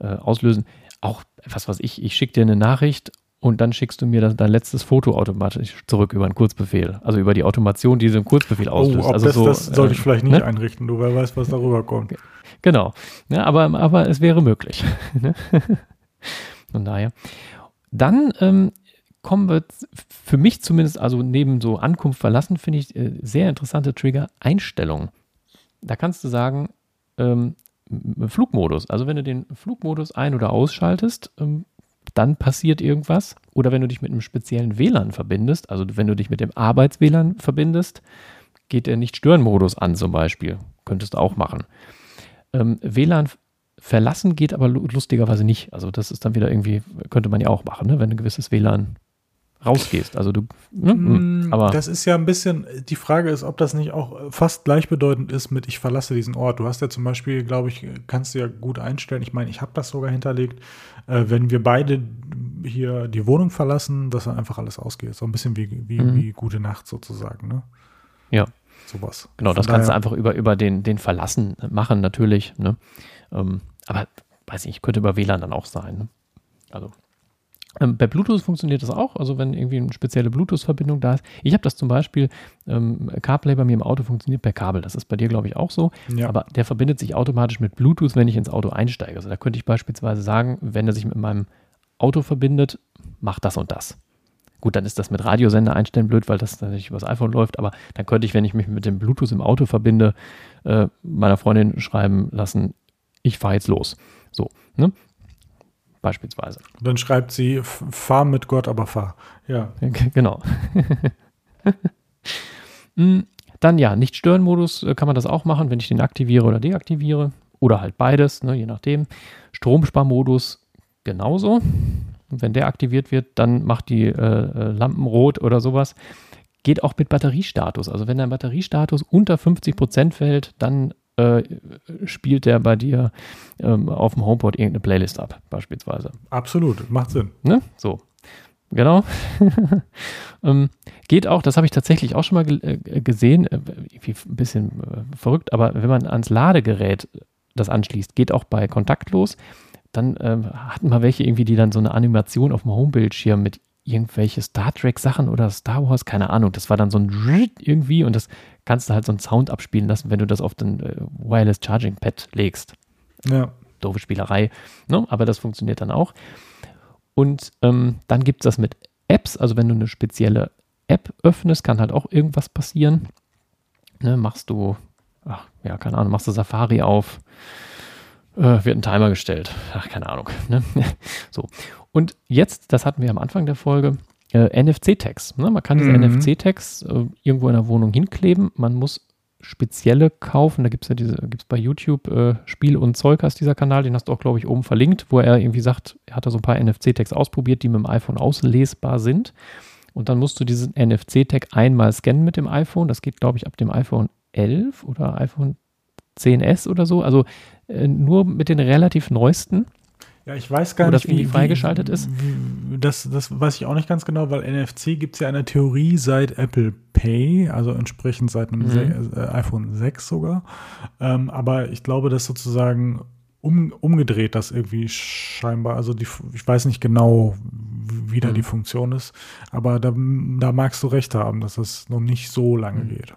äh, auslösen. Auch, was weiß ich, ich schicke dir eine Nachricht und dann schickst du mir das, dein letztes Foto automatisch zurück über einen Kurzbefehl. Also über die Automation, die diesen Kurzbefehl auslöst. Oh, ob also das, so, das sollte äh, ich vielleicht nicht ne? einrichten, du wer weiß, was darüber kommt. Genau. Ja, aber, aber es wäre möglich. Ne? Von daher. Dann ähm, kommen wir für mich zumindest, also neben so Ankunft verlassen, finde ich äh, sehr interessante Trigger Einstellungen. Da kannst du sagen, ähm, Flugmodus. Also wenn du den Flugmodus ein- oder ausschaltest, ähm, dann passiert irgendwas. Oder wenn du dich mit einem speziellen WLAN verbindest, also wenn du dich mit dem Arbeits-WLAN verbindest, geht der Nicht-Stören-Modus an zum Beispiel. Könntest du auch machen. Ähm, WLAN verlassen geht aber lu- lustigerweise nicht. Also das ist dann wieder irgendwie, könnte man ja auch machen, ne? wenn ein gewisses WLAN rausgehst. Also du, ne? Mm, aber das ist ja ein bisschen, die Frage ist, ob das nicht auch fast gleichbedeutend ist mit ich verlasse diesen Ort. Du hast ja zum Beispiel, glaube ich, kannst du ja gut einstellen. Ich meine, ich habe das sogar hinterlegt, äh, wenn wir beide hier die Wohnung verlassen, dass dann einfach alles ausgeht. So ein bisschen wie, wie, Mhm. wie gute Nacht sozusagen, ne? Ja. Sowas. Genau, Von das kannst du einfach über, über den, den Verlassen machen, natürlich. Ne? Ähm, aber weiß nicht, könnte über WLAN dann auch sein. Ne? Also. Ähm, bei Bluetooth funktioniert das auch, also wenn irgendwie eine spezielle Bluetooth-Verbindung da ist. Ich habe das zum Beispiel, ähm, CarPlay bei mir im Auto funktioniert per Kabel. Das ist bei dir, glaube ich, auch so. Ja. Aber der verbindet sich automatisch mit Bluetooth, wenn ich ins Auto einsteige. Also da könnte ich beispielsweise sagen, wenn er sich mit meinem Auto verbindet, mach das und das. Gut, dann ist das mit Radiosender einstellen blöd, weil das natürlich übers iPhone läuft, aber dann könnte ich, wenn ich mich mit dem Bluetooth im Auto verbinde, äh, meiner Freundin schreiben lassen, ich fahre jetzt los. So, ne? Beispielsweise. Dann schreibt sie, "F- fahr mit Gott, aber fahr. Ja. Genau. Mm, Dann ja, Nicht-Stören-Modus äh, kann man das auch machen, wenn ich den aktiviere oder deaktiviere. Oder halt beides, ne, je nachdem. Stromsparmodus genauso. Und wenn der aktiviert wird, dann macht die äh, äh, Lampen rot oder sowas. Geht auch mit Batteriestatus. Also wenn dein Batteriestatus unter 50% fällt, dann äh, spielt der bei dir ähm, auf dem HomePod irgendeine Playlist ab, beispielsweise. Absolut, macht Sinn. Ne? So. Genau. ähm, geht auch, das habe ich tatsächlich auch schon mal ge äh, gesehen, äh, ein bisschen äh, verrückt, aber wenn man ans Ladegerät das anschließt, geht auch bei kontaktlos, dann ähm, hatten wir welche irgendwie, die dann so eine Animation auf dem Homebildschirm mit irgendwelche Star Trek Sachen oder Star Wars, keine Ahnung, das war dann so ein irgendwie und das kannst du halt so einen Sound abspielen lassen, wenn du das auf den äh, Wireless Charging Pad legst Ja. doofe Spielerei, ne? aber das funktioniert dann auch. Und ähm, dann gibt es das mit Apps, also wenn du eine spezielle App öffnest, kann halt auch irgendwas passieren. Ne? Machst du, ach ja, keine Ahnung, machst du Safari auf, wird ein Timer gestellt. Ach, keine Ahnung. Ne? so. Und jetzt, das hatten wir am Anfang der Folge, äh, NFC-Tags. Ne? Man kann diese Mhm. NFC-Tags äh, irgendwo in der Wohnung hinkleben. Man muss spezielle kaufen. Da gibt es ja diese, gibt es bei YouTube äh, Spiel und Zeugers, dieser Kanal, den hast du auch, glaube ich, oben verlinkt, wo er irgendwie sagt, er hat da so ein paar NFC-Tags ausprobiert, die mit dem iPhone auslesbar sind. Und dann musst du diesen NFC-Tag einmal scannen mit dem iPhone. Das geht, glaube ich, ab dem iPhone 11 oder iPhone 10S oder so. Also äh, nur mit den relativ neuesten. Ja, ich weiß gar nicht, das irgendwie freigeschaltet ist? Wie, das, das weiß ich auch nicht ganz genau, weil NFC gibt es ja in der Theorie seit Apple Pay, also entsprechend seit einem Mhm. Se- äh, iPhone 6 sogar. Ähm, aber ich glaube, dass sozusagen um, umgedreht das irgendwie scheinbar, also die, ich weiß nicht genau, wie da Mhm. die Funktion ist, aber da, da magst du recht haben, dass das noch nicht so lange Mhm. geht.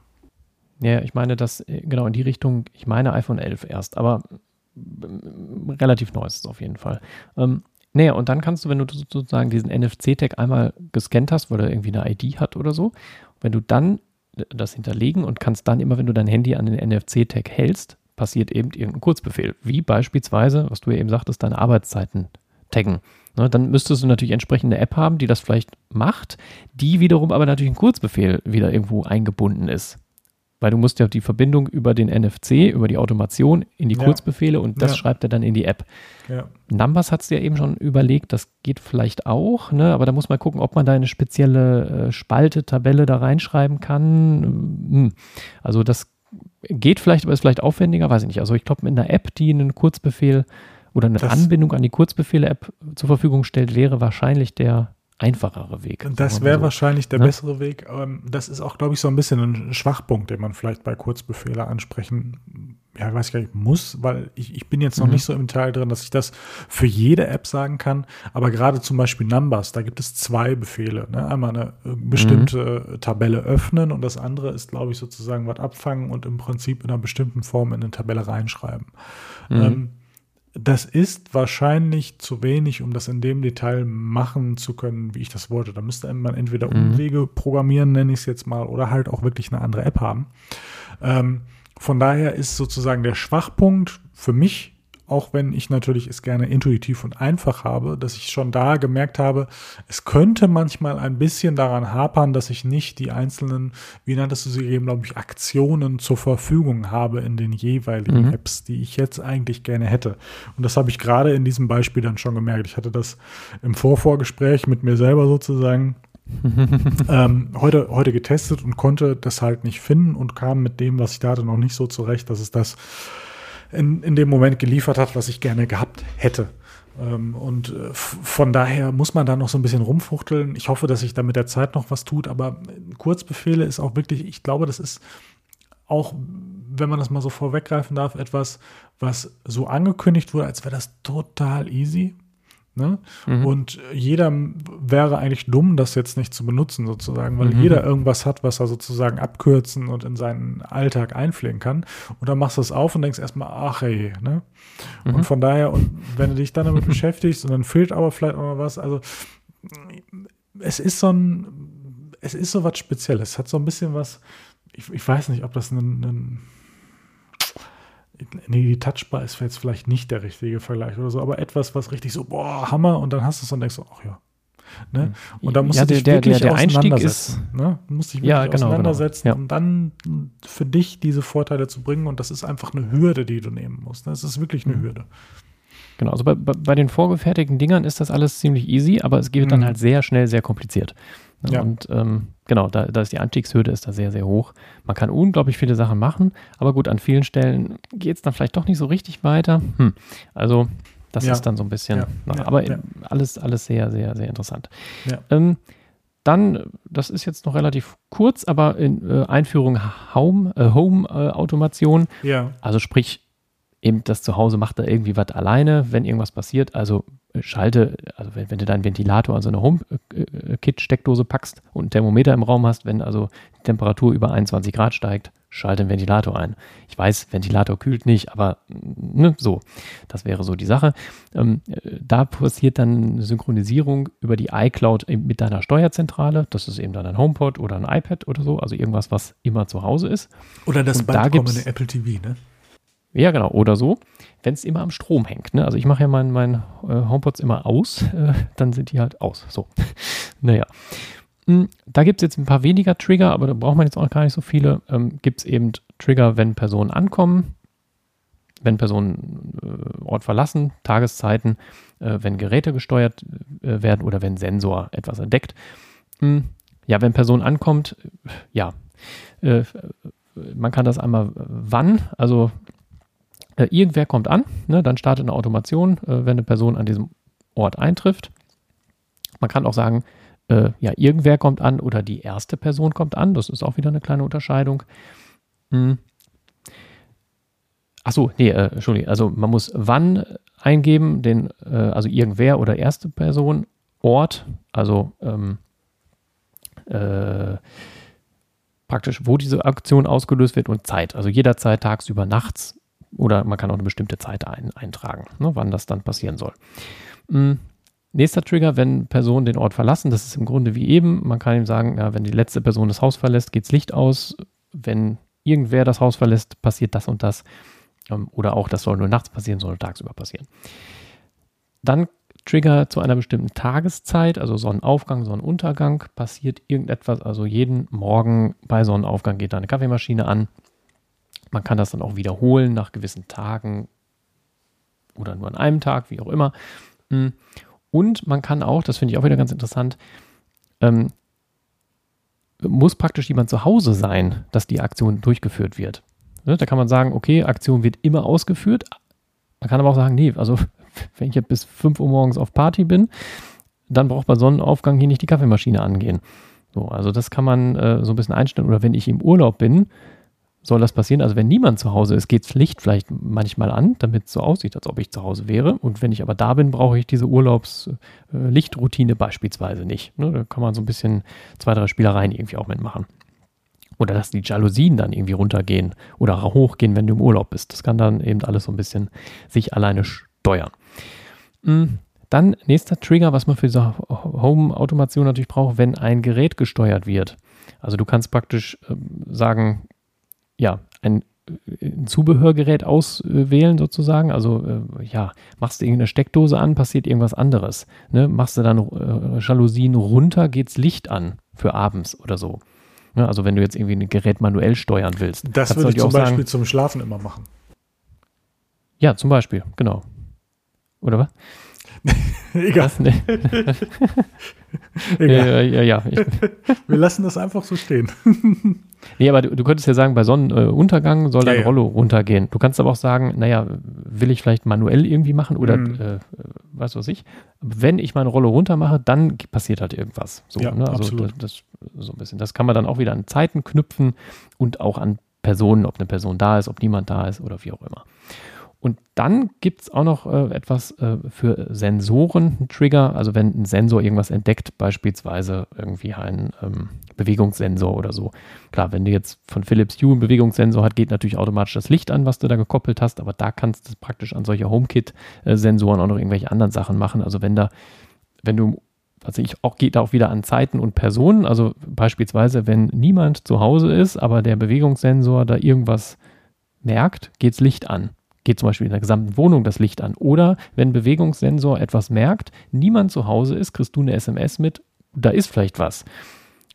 Ja, ich meine, das äh, genau in die Richtung, ich meine iPhone 11 erst, aber ähm, relativ neu ist es auf jeden Fall. Ähm, naja, und dann kannst du, wenn du sozusagen diesen NFC-Tag einmal gescannt hast, weil er irgendwie eine ID hat oder so, wenn du dann das hinterlegen und kannst dann immer, wenn du dein Handy an den NFC-Tag hältst, passiert eben irgendein Kurzbefehl, wie beispielsweise, was du ja eben sagtest, deine Arbeitszeiten taggen. Ne, dann müsstest du natürlich entsprechende App haben, die das vielleicht macht, die wiederum aber natürlich ein Kurzbefehl wieder irgendwo eingebunden ist. Weil du musst ja die Verbindung über den NFC, über die Automation in die Ja. Kurzbefehle und das Ja. schreibt er dann in die App. Ja. Numbers hat es ja eben schon überlegt, das geht vielleicht auch, ne? aber da muss man gucken, ob man da eine spezielle äh, Spalte, Tabelle da reinschreiben kann. Hm. Also das geht vielleicht, aber ist vielleicht aufwendiger, weiß ich nicht. Also ich glaube, mit einer App, die einen Kurzbefehl oder eine Das- Anbindung an die Kurzbefehle-App zur Verfügung stellt, wäre wahrscheinlich der einfachere Weg. Das wäre so. wahrscheinlich der Ne? bessere Weg. Ähm, das ist auch, glaube ich, so ein bisschen ein Schwachpunkt, den man vielleicht bei Kurzbefehle ansprechen ja, weiß ich gar nicht, muss, weil ich, ich bin jetzt noch mhm. nicht so im Teil drin, dass ich das für jede App sagen kann. Aber gerade zum Beispiel Numbers, da gibt es zwei Befehle. Ne? Einmal eine äh, bestimmte mhm. Tabelle öffnen und das andere ist, glaube ich, sozusagen was abfangen und im Prinzip in einer bestimmten Form in eine Tabelle reinschreiben. Mhm. Ähm, das ist wahrscheinlich zu wenig, um das in dem Detail machen zu können, wie ich das wollte. Da müsste man entweder mhm. Umwege programmieren, nenne ich es jetzt mal, oder halt auch wirklich eine andere App haben. Ähm, von daher ist sozusagen der Schwachpunkt für mich, auch wenn ich natürlich es gerne intuitiv und einfach habe, dass ich schon da gemerkt habe, es könnte manchmal ein bisschen daran hapern, dass ich nicht die einzelnen, wie nanntest du sie eben, glaube ich, Aktionen zur Verfügung habe in den jeweiligen mhm. Apps, die ich jetzt eigentlich gerne hätte. Und das habe ich gerade in diesem Beispiel dann schon gemerkt. Ich hatte das im Vorvorgespräch mit mir selber sozusagen ähm, heute, heute getestet und konnte das halt nicht finden und kam mit dem, was ich da hatte, noch nicht so zurecht, dass es das in, in dem Moment geliefert hat, was ich gerne gehabt hätte. Ähm, und äh, von daher muss man da noch so ein bisschen rumfuchteln. Ich hoffe, dass sich da mit der Zeit noch was tut, aber Kurzbefehle ist auch wirklich, ich glaube, das ist auch, wenn man das mal so vorweggreifen darf, etwas, was so angekündigt wurde, als wäre das total easy. Ne? Mhm. Und jeder wäre eigentlich dumm, das jetzt nicht zu benutzen, sozusagen, weil mhm. jeder irgendwas hat, was er sozusagen abkürzen und in seinen Alltag einpflegen kann. Und dann machst du es auf und denkst erstmal, ach hey, ne? Mhm. Und von daher, und wenn du dich dann damit beschäftigst und dann fehlt aber vielleicht auch noch was, also es ist so ein, es ist so was Spezielles. Es hat so ein bisschen was, ich, ich weiß nicht, ob das ein, ein nee, die Touchbar ist jetzt vielleicht nicht der richtige Vergleich oder so, aber etwas, was richtig so, boah, Hammer, und dann hast du es und denkst so, ach ja. Ne? Hm. Und dann musst ja, du dich der, wirklich der, der auseinandersetzen. Ist, ne? Du musst dich wirklich ja, genau, genau. auseinandersetzen, genau. Ja. um dann für dich diese Vorteile zu bringen. Und das ist einfach eine Hürde, die du nehmen musst. Das ne? ist wirklich eine mhm. Hürde. Genau, also bei, bei, den vorgefertigten Dingern ist das alles ziemlich easy, aber es geht mhm. dann halt sehr schnell sehr kompliziert. Ja. Und ähm, genau, da, da ist die Anstiegshürde ist da sehr, sehr hoch. Man kann unglaublich viele Sachen machen, aber gut, an vielen Stellen geht es dann vielleicht doch nicht so richtig weiter. Hm. Also das ja. ist dann so ein bisschen, ja. Na, aber alles, alles sehr, sehr, sehr interessant. Ähm, dann, das ist jetzt noch relativ kurz, aber in äh, Einführung Home, äh, Home äh, Automation. Ja. Also sprich, eben das Zuhause macht da irgendwie was alleine, wenn irgendwas passiert. Also schalte, also wenn, wenn du deinen Ventilator an so eine HomeKit-Steckdose packst und ein Thermometer im Raum hast, wenn also die Temperatur über 21 Grad steigt, schalte den Ventilator ein. Ich weiß, Ventilator kühlt nicht, aber ne, so, das wäre so die Sache. Ähm, da passiert dann eine Synchronisierung über die iCloud mit deiner Steuerzentrale. Das ist eben dann ein HomePod oder ein iPad oder so, also irgendwas, was immer zu Hause ist. Oder das bald da kommende Apple TV, ne? Ja, genau. Oder so, wenn es immer am Strom hängt. Ne? Also ich mache ja meinen mein, äh, HomePods immer aus, äh, dann sind die halt aus. So. naja. Hm, da gibt es jetzt ein paar weniger Trigger, aber da braucht man jetzt auch gar nicht so viele. Ähm, gibt es eben Trigger, wenn Personen ankommen, wenn Personen äh, Ort verlassen, Tageszeiten, äh, wenn Geräte gesteuert äh, werden oder wenn Sensor etwas entdeckt. Hm, ja, wenn Person ankommt, ja, äh, man kann das einmal wann, also äh, irgendwer kommt an, ne, dann startet eine Automation, äh, wenn eine Person an diesem Ort eintrifft. Man kann auch sagen, äh, ja, irgendwer kommt an oder die erste Person kommt an. Das ist auch wieder eine kleine Unterscheidung. Hm. Achso, nee, äh, Entschuldigung. Also man muss wann eingeben, den, äh, also irgendwer oder erste Person, Ort, also ähm, äh, praktisch, wo diese Aktion ausgelöst wird und Zeit. Also jederzeit tagsüber, nachts oder man kann auch eine bestimmte Zeit ein, eintragen, ne, wann das dann passieren soll. Mhm. Nächster Trigger, wenn Personen den Ort verlassen, das ist im Grunde wie eben. Man kann ihm sagen, ja, wenn die letzte Person das Haus verlässt, geht das Licht aus. Wenn irgendwer das Haus verlässt, passiert das und das. Ähm, oder auch, das soll nur nachts passieren, soll tagsüber passieren. Dann Trigger zu einer bestimmten Tageszeit, also Sonnenaufgang, Sonnenuntergang, passiert irgendetwas. Also jeden Morgen bei Sonnenaufgang geht da eine Kaffeemaschine an man kann das dann auch wiederholen nach gewissen Tagen oder nur an einem Tag, wie auch immer. Hm. Und man kann auch, das finde ich auch wieder ganz interessant, ähm, muss praktisch jemand zu Hause sein, dass die Aktion durchgeführt wird. Ne? Da kann man sagen, okay, Aktion wird immer ausgeführt. Man kann aber auch sagen, nee, also wenn ich jetzt bis 5 Uhr morgens auf Party bin, dann braucht bei Sonnenaufgang hier nicht die Kaffeemaschine angehen. So, also das kann man äh, so ein bisschen einstellen. Oder wenn ich im Urlaub bin, soll das passieren? Also wenn niemand zu Hause ist, geht das Licht vielleicht manchmal an, damit es so aussieht, als ob ich zu Hause wäre. Und wenn ich aber da bin, brauche ich diese Urlaubslichtroutine äh, beispielsweise nicht. Ne? Da kann man so ein bisschen zwei, drei Spielereien irgendwie auch mitmachen. Oder dass die Jalousien dann irgendwie runtergehen oder hochgehen, wenn du im Urlaub bist. Das kann dann eben alles so ein bisschen sich alleine steuern. Mhm. Dann nächster Trigger, was man für diese Home-Automation natürlich braucht, wenn ein Gerät gesteuert wird. Also du kannst praktisch äh, sagen, ja, ein, ein, Zubehörgerät auswählen sozusagen. Also äh, ja, machst du irgendeine Steckdose an, passiert irgendwas anderes. Ne? Machst du dann äh, Jalousien runter, geht's Licht an für abends oder so. Ne? Also wenn du jetzt irgendwie ein Gerät manuell steuern willst. Das würde ich zum Beispiel sagen, zum Schlafen immer machen. Ja, zum Beispiel, genau. Oder was? Egal. Was, nee. Egal. Ja, ja, ja. Wir lassen das einfach so stehen. nee, aber du, du, könntest ja sagen, bei Sonnenuntergang soll dein Rollo runtergehen. Du kannst aber auch sagen, naja, will ich vielleicht manuell irgendwie machen oder mhm. äh, was weiß ich. Wenn ich meine Rollo runter mache, dann passiert halt irgendwas. So, ja, ne? Also absolut. Das, das, so ein bisschen. Das kann man dann auch wieder an Zeiten knüpfen und auch an Personen, ob eine Person da ist, ob niemand da ist oder wie auch immer. Und dann gibt es auch noch äh, etwas äh, für Sensoren, ein Trigger. Also wenn ein Sensor irgendwas entdeckt, beispielsweise irgendwie ein ähm, Bewegungssensor oder so. Klar, wenn du jetzt von Philips Hue einen Bewegungssensor hat, geht natürlich automatisch das Licht an, was du da gekoppelt hast. Aber da kannst du praktisch an solche HomeKit-Sensoren auch noch irgendwelche anderen Sachen machen. Also wenn da, wenn du also ich auch geht auch wieder an Zeiten und Personen. Also beispielsweise, wenn niemand zu Hause ist, aber der Bewegungssensor da irgendwas merkt, geht's Licht an geht zum Beispiel in der gesamten Wohnung das Licht an. Oder wenn Bewegungssensor etwas merkt, niemand zu Hause ist, kriegst du eine SMS mit, da ist vielleicht was.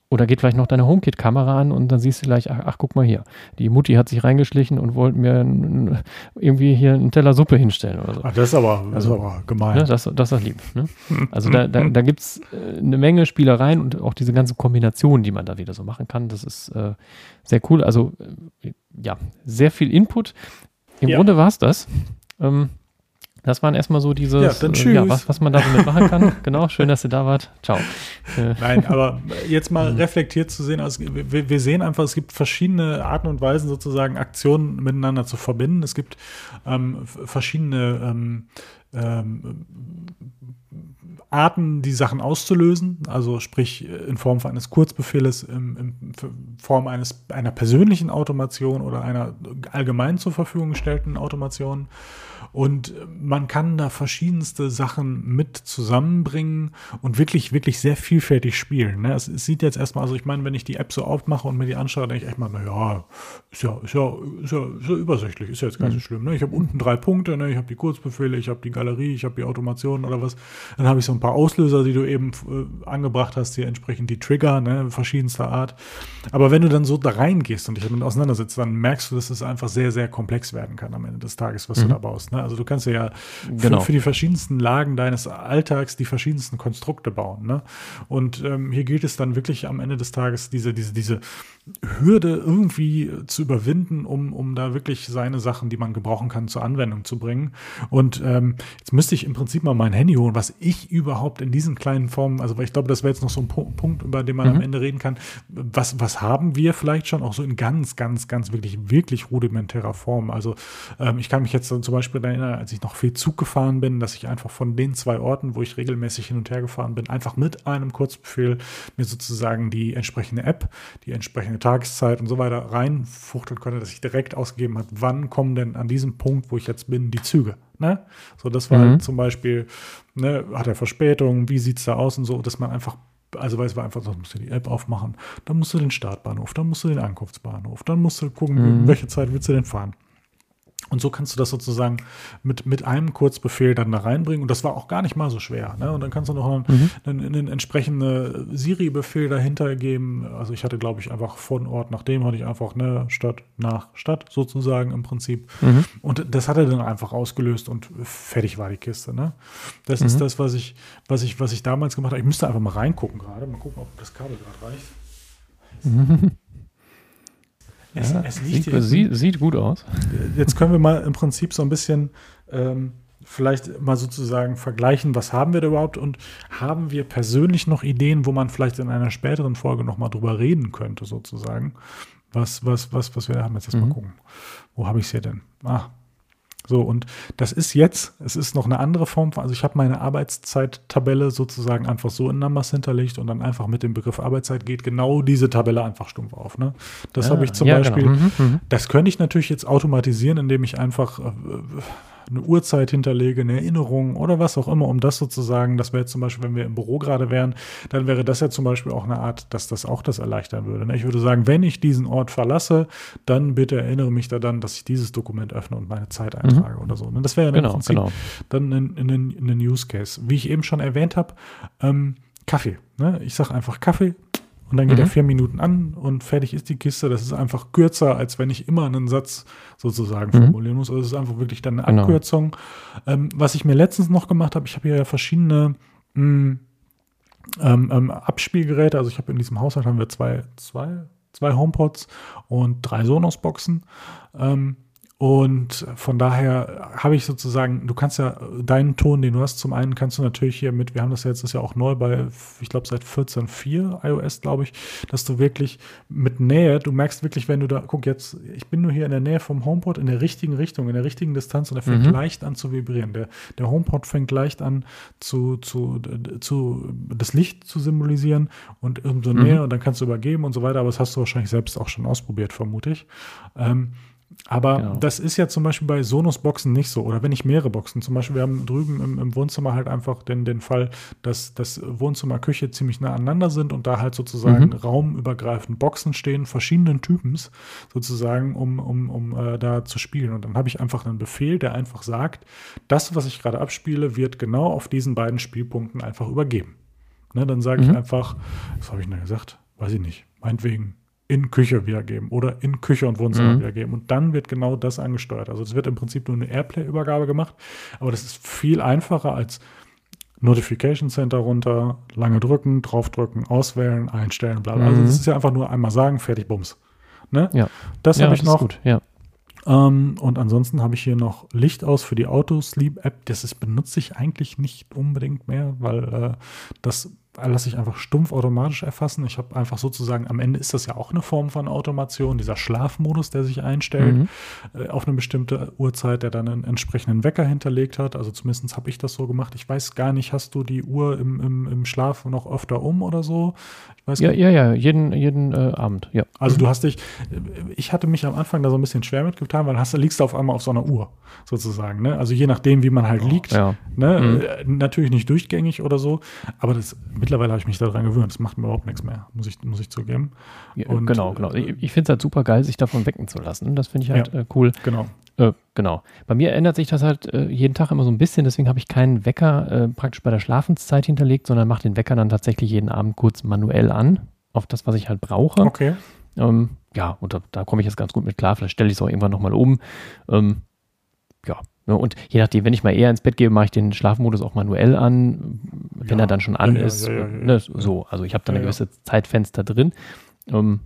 Oder geht vielleicht noch deine HomeKit-Kamera an und dann siehst du gleich, ach, ach, guck mal hier, die Mutti hat sich reingeschlichen und wollte mir n, irgendwie hier einen Teller Suppe hinstellen oder so. Ach, das ist aber, das also, ist aber gemein. Ne, das, das ist lieb. Ne? Also da, da, da gibt es äh, eine Menge Spielereien und auch diese ganze Kombination, die man da wieder so machen kann. Das ist äh, sehr cool. Also äh, ja, sehr viel Input. Im ja. Grunde war es das. Ähm, das waren erstmal so diese, ja, äh, ja, was, was man da so mitmachen kann. genau, schön, dass ihr da wart. Ciao. Äh. Nein, aber jetzt mal mhm. reflektiert zu sehen, also wir, wir, sehen einfach, es gibt verschiedene Arten und Weisen, sozusagen Aktionen miteinander zu verbinden. Es gibt ähm, verschiedene ähm, ähm, Arten, die Sachen auszulösen, also sprich in Form eines Kurzbefehles, in, in Form eines, einer persönlichen Automation oder einer allgemein zur Verfügung gestellten Automation. Und man kann da verschiedenste Sachen mit zusammenbringen und wirklich, wirklich sehr vielfältig spielen. Ne? Es, es, sieht jetzt erstmal, also ich meine, wenn ich die App so aufmache und mir die anschaue, denke ich echt mal, naja, ist ja, ist ja, ist ja, ist ja übersichtlich, ist ja jetzt gar nicht so mhm. schlimm. Ne? Ich habe unten drei Punkte, ne? ich habe die Kurzbefehle, ich habe die Galerie, ich habe die Automation oder was. Dann habe ich so ein paar Auslöser, die du eben äh, angebracht hast, hier entsprechend die Trigger, ne? verschiedenster Art. Aber wenn du dann so da reingehst und dich damit auseinandersetzt, dann merkst du, dass es einfach sehr, sehr komplex werden kann am Ende des Tages, was mhm. du da baust. Ne? Also du kannst ja genau. für, für, die verschiedensten Lagen deines Alltags die verschiedensten Konstrukte bauen. Ne? Und ähm, hier gilt es dann wirklich am Ende des Tages, diese, diese, diese Hürde irgendwie zu überwinden, um, um da wirklich seine Sachen, die man gebrauchen kann, zur Anwendung zu bringen. Und ähm, jetzt müsste ich im Prinzip mal mein Handy holen, was ich überhaupt in diesen kleinen Formen, also ich glaube, das wäre jetzt noch so ein Punkt, über den man mhm. am Ende reden kann. Was, was haben wir vielleicht schon auch so in ganz, ganz, ganz wirklich, wirklich rudimentärer Form? Also ähm, ich kann mich jetzt zum Beispiel erinnern, als ich noch viel Zug gefahren bin, dass ich einfach von den zwei Orten, wo ich regelmäßig hin und her gefahren bin, einfach mit einem Kurzbefehl mir sozusagen die entsprechende App, die entsprechende Tageszeit und so weiter reinfuchteln konnte, dass ich direkt ausgegeben habe, wann kommen denn an diesem Punkt, wo ich jetzt bin, die Züge. Ne? So, das war mhm. halt zum Beispiel, ne, hat er Verspätung, wie sieht es da aus und so, dass man einfach also weil es war einfach, so, musst du die App aufmachen, dann musst du den Startbahnhof, dann musst du den Ankunftsbahnhof, dann musst du gucken, mhm. welche Zeit willst du denn fahren. Und so kannst du das sozusagen mit, mit einem Kurzbefehl dann da reinbringen. Und das war auch gar nicht mal so schwer. Ne? Und dann kannst du noch einen, mhm. einen, einen entsprechenden Siri-Befehl dahinter geben. Also ich hatte, glaube ich, einfach von Ort nach dem hatte ich einfach ne, Stadt nach Stadt sozusagen im Prinzip. Mhm. Und das hat er dann einfach ausgelöst und fertig war die Kiste. Ne? Das mhm. ist das, was ich, was, ich, was ich damals gemacht habe. Ich müsste einfach mal reingucken gerade. Mal gucken, ob das Kabel gerade reicht. Es, ja, es sieht, sieht, sieht, gut aus. Jetzt können wir mal im Prinzip so ein bisschen ähm, vielleicht mal sozusagen vergleichen, was haben wir da überhaupt und haben wir persönlich noch Ideen, wo man vielleicht in einer späteren Folge noch mal drüber reden könnte sozusagen. was, was, was, was wir da haben. Jetzt erstmal Mhm. gucken. Wo habe ich es hier denn? Ah. So, und das ist jetzt, es ist noch eine andere Form also ich habe meine Arbeitszeittabelle sozusagen einfach so in Numbers hinterlegt und dann einfach mit dem Begriff Arbeitszeit geht genau diese Tabelle einfach stumpf auf. Ne? Das habe ich zum ja, Beispiel, Genau. Mhm, mhm. das könnte ich natürlich jetzt automatisieren, indem ich einfach äh, eine Uhrzeit hinterlege, eine Erinnerung oder was auch immer, um das sozusagen, das wäre jetzt zum Beispiel, wenn wir im Büro gerade wären, dann wäre das ja zum Beispiel auch eine Art, dass das auch das erleichtern würde. Ich würde sagen, wenn ich diesen Ort verlasse, dann bitte erinnere mich daran, dass ich dieses Dokument öffne und meine Zeit eintrage oder so. ne? Das wäre ja Genau, genau. dann in, in, in, in den Use Case. Wie ich eben schon erwähnt habe, ähm, Kaffee. Ne? Ich sage einfach Kaffee und dann geht Mhm. er vier Minuten an und fertig ist die Kiste. Das ist einfach kürzer, als wenn ich immer einen Satz sozusagen Mhm. formulieren muss. Also es ist einfach wirklich dann eine Genau. Abkürzung. Ähm, was ich mir letztens noch gemacht habe, ich habe hier ja verschiedene mh, ähm, ähm, Abspielgeräte. Also ich habe in diesem Haushalt haben wir zwei, zwei, zwei HomePods und drei Sonos-Boxen. Ähm, und von daher habe ich sozusagen, du kannst ja deinen Ton, den du hast, zum einen kannst du natürlich hier mit, wir haben das ja jetzt ist ja auch neu bei, ich glaube seit 14.4 iOS, glaube ich, dass du wirklich mit Nähe, du merkst wirklich, wenn du da, guck jetzt, ich bin nur hier in der Nähe vom HomePod, in der richtigen Richtung, in der richtigen Distanz und er fängt Mhm. leicht an zu vibrieren. Der, der HomePod fängt leicht an zu, zu, zu, das Licht zu symbolisieren und umso Mhm. näher und dann kannst du übergeben und so weiter, aber das hast du wahrscheinlich selbst auch schon ausprobiert, vermute ich. Ähm, aber Genau. das ist ja zum Beispiel bei Sonos-Boxen nicht so. Oder wenn ich mehrere Boxen, zum Beispiel, wir haben drüben im, im Wohnzimmer halt einfach den, den Fall, dass das Wohnzimmer, Küche ziemlich nah aneinander sind und da halt sozusagen Mhm. raumübergreifend Boxen stehen, verschiedenen Typens sozusagen, um, um, um äh, da zu spielen. Und dann habe ich einfach einen Befehl, der einfach sagt, das, was ich gerade abspiele, wird genau auf diesen beiden Spielpunkten einfach übergeben. Ne, dann sage ich Mhm. einfach, was habe ich denn gesagt? Weiß ich nicht. Meinetwegen in Küche wiedergeben oder in Küche und Wohnzimmer Mhm. wiedergeben. Und dann wird genau das angesteuert. Also es wird im Prinzip nur eine Airplay-Übergabe gemacht, aber das ist viel einfacher als Notification Center runter, lange drücken, draufdrücken, auswählen, einstellen, bla bla. Also Mhm. das ist ja einfach nur einmal sagen, fertig, bums. Ne? Ja. Das ja, habe ich noch. Gut. Ja. Ähm, und ansonsten habe ich hier noch Licht aus für die Auto-Sleep-App. Das ist, benutze ich eigentlich nicht unbedingt mehr, weil äh, das lasse ich einfach stumpf automatisch erfassen. Ich habe einfach sozusagen, am Ende ist das ja auch eine Form von Automation, dieser Schlafmodus, der sich einstellt Mhm. äh, auf eine bestimmte Uhrzeit, der dann einen entsprechenden Wecker hinterlegt hat. Also zumindest habe ich das so gemacht. Ich weiß gar nicht, hast du die Uhr im, im, im Schlaf noch öfter um oder so? Ich weiß Ja, ja, ja, jeden, jeden äh, Abend, ja. also du hast dich, ich hatte mich am Anfang da so ein bisschen schwer mitgetan, weil hast, du liegst du auf einmal auf so einer Uhr sozusagen. Ne? Also je nachdem, wie man halt liegt. Ja. Ne? Mhm. Äh, Natürlich nicht durchgängig oder so, aber das, mittlerweile habe ich mich daran gewöhnt. Das macht mir überhaupt nichts mehr, muss ich, muss ich zugeben. ja Und, genau, genau. Ich, ich finde es halt super geil, sich davon wecken zu lassen. Das finde ich halt äh, cool. Genau. Äh, genau. Bei mir ändert sich das halt äh, jeden Tag immer so ein bisschen, deswegen habe ich keinen Wecker äh, praktisch bei der Schlafenszeit hinterlegt, sondern mache den Wecker dann tatsächlich jeden Abend kurz manuell an, auf das, was ich halt brauche. Okay. Ähm, ja, und da, da komme ich jetzt ganz gut mit klar. Vielleicht stelle ich es auch irgendwann nochmal um. Ähm, ja, und je nachdem, wenn ich mal eher ins Bett gehe, mache ich den Schlafmodus auch manuell an, wenn Ja, er dann schon an ja, ist. ja, ne, so, also ich habe dann ein gewisses Zeitfenster drin. Ähm,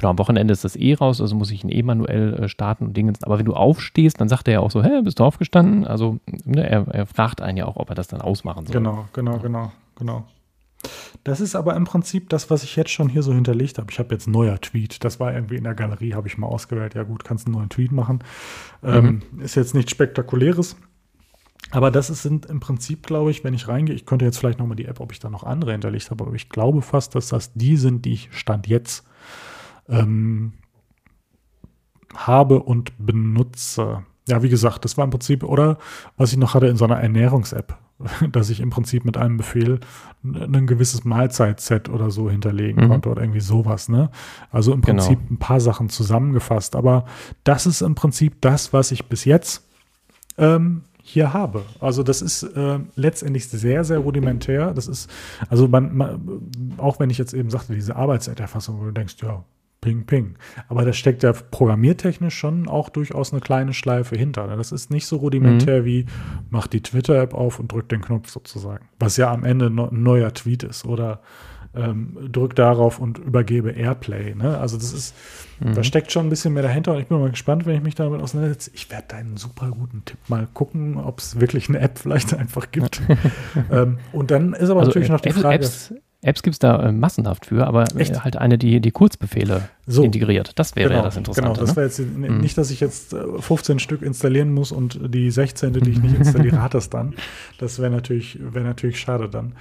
Genau, am Wochenende ist das eh raus, also muss ich ihn eh manuell äh, starten und Dingens. Aber wenn du aufstehst, dann sagt er ja auch so, hä, bist du aufgestanden? Also ne, er, er fragt einen ja auch, ob er das dann ausmachen soll. Genau, genau, genau, genau. Das ist aber im Prinzip das, was ich jetzt schon hier so hinterlegt habe. Ich habe jetzt neuer Tweet. Das war irgendwie in der Galerie, habe ich mal ausgewählt. Ja gut, kannst einen neuen Tweet machen. Ähm, ist jetzt nichts Spektakuläres. Aber das ist, sind im Prinzip, glaube ich, wenn ich reingehe, ich könnte jetzt vielleicht nochmal die App, ob ich da noch andere hinterlegt habe, aber ich glaube fast, dass das die sind, die ich Stand jetzt ähm, habe und benutze. Ja, wie gesagt, das war im Prinzip, oder was ich noch hatte in so einer Ernährungs-App, dass ich im Prinzip mit einem Befehl ein gewisses Mahlzeitset oder so hinterlegen Mhm. konnte oder irgendwie sowas, ne? Also im Genau. Prinzip ein paar Sachen zusammengefasst. Aber das ist im Prinzip das, was ich bis jetzt ähm, hier habe. Also das ist äh, letztendlich sehr, sehr rudimentär. Das ist, also man, man, auch wenn ich jetzt eben sagte, diese Arbeitszeiterfassung, wo du denkst, ja, ping, ping. Aber da steckt ja programmiertechnisch schon auch durchaus eine kleine Schleife hinter. ne? Das ist nicht so rudimentär wie, mach die Twitter-App auf und drück den Knopf sozusagen. Was ja am Ende no, ein neuer Tweet ist. Oder ähm, drück darauf und übergebe Airplay. Ne? Also das ist, Mhm. da steckt schon ein bisschen mehr dahinter und ich bin mal gespannt, wenn ich mich damit auseinandersetze. Ich werde deinen super guten Tipp mal gucken, ob es wirklich eine App vielleicht einfach gibt. ähm, und dann ist aber Also natürlich noch die Frage. Apps, Apps gibt es da äh, massenhaft für, aber äh, halt eine, die die Kurzbefehle So. integriert. Das wäre genau, ja das Interessante. Genau, das ne? wäre jetzt n- Mhm. nicht, dass ich jetzt äh, 15 Stück installieren muss und die 16., die ich nicht installiere, hat das dann. Das wäre natürlich, wäre natürlich schade dann.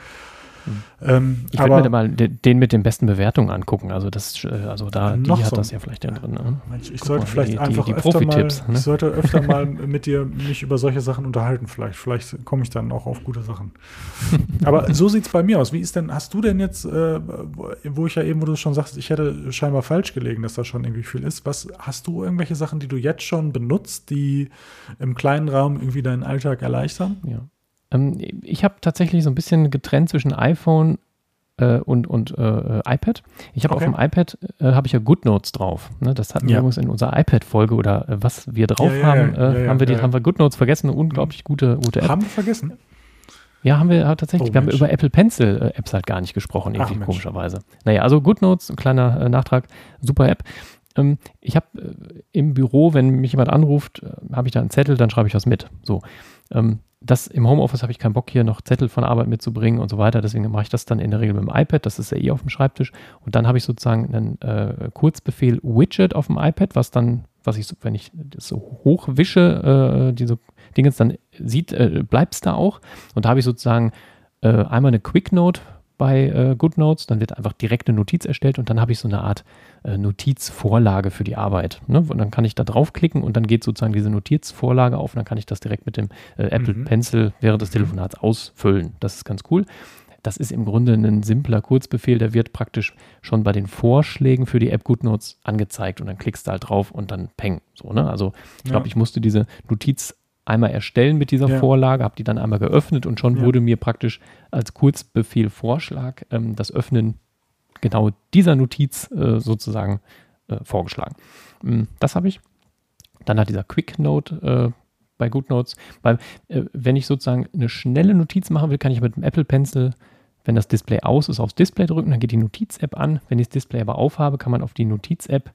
Ähm. Ich würde mir da mal de- den mit den besten Bewertungen angucken. Also das, äh, also da, die Noch hat so das ja vielleicht ja drin. Ne? Mensch, ich Guck sollte mal, vielleicht die- die- einfach die öfter mal, ne? ich sollte öfter mal mit dir mich über solche Sachen unterhalten. Vielleicht, vielleicht komme ich dann auch auf gute Sachen. Aber so sieht es bei mir aus. Wie ist denn, hast du denn jetzt, äh, wo- wo ich ja eben, wo du schon sagst, ich hätte scheinbar falsch gelegen, dass da schon irgendwie viel ist. Was hast du irgendwelche Sachen, die du jetzt schon benutzt, die im kleinen Raum irgendwie deinen Alltag erleichtern? Ja. Ähm, ich habe tatsächlich so ein bisschen getrennt zwischen iPhone äh, und, und äh, iPad. Ich habe Okay. auf dem iPad äh, habe ich ja GoodNotes drauf. Ne? Das hatten wir Ja. übrigens in unserer iPad-Folge oder äh, was wir drauf Ja, haben, ja, äh, haben wir die, haben wir GoodNotes vergessen. Eine unglaublich gute, gute App. Haben wir vergessen? Ja, haben wir ja, tatsächlich. Oh, wir haben über Apple Pencil äh, Apps halt gar nicht gesprochen, Ach, irgendwie Mensch. komischerweise. Naja, also GoodNotes, ein kleiner äh, Nachtrag, super App. Ähm, ich habe äh, im Büro, wenn mich jemand anruft, äh, habe ich da einen Zettel, dann schreibe ich was mit. So. Das im Homeoffice habe ich keinen Bock hier noch Zettel von Arbeit mitzubringen und so weiter. Deswegen mache ich das dann in der Regel mit dem iPad. Das ist ja eh auf dem Schreibtisch. Und dann habe ich sozusagen einen äh, Kurzbefehl Widget auf dem iPad, was dann, was ich, wenn ich das so hochwische, äh, diese Dinge, dann sieht, äh, bleibt es da auch. Und da habe ich sozusagen äh, einmal eine Quick Note bei äh, GoodNotes, dann wird einfach direkt eine Notiz erstellt und dann habe ich so eine Art äh, Notizvorlage für die Arbeit. Ne? Und dann kann ich da draufklicken und dann geht sozusagen diese Notizvorlage auf und dann kann ich das direkt mit dem äh, Apple Mhm. Pencil während des Telefonats ausfüllen. Das ist ganz cool. Das ist im Grunde ein simpler Kurzbefehl, der wird praktisch schon bei den Vorschlägen für die App GoodNotes angezeigt und dann klickst du halt drauf und dann peng. So, ne? Also ich glaube, Ja. ich musste diese Notiz einmal erstellen mit dieser Ja. Vorlage, habe die dann einmal geöffnet und schon Ja. wurde mir praktisch als Kurzbefehl Vorschlag ähm, das Öffnen genau dieser Notiz äh, sozusagen äh, vorgeschlagen. Mm, Das habe ich. Dann hat dieser Quick Note äh, bei GoodNotes, weil äh, wenn ich sozusagen eine schnelle Notiz machen will, kann ich mit dem Apple Pencil, wenn das Display aus ist, aufs Display drücken, dann geht die Notiz-App an. Wenn ich das Display aber aufhabe, kann man auf die Notiz-App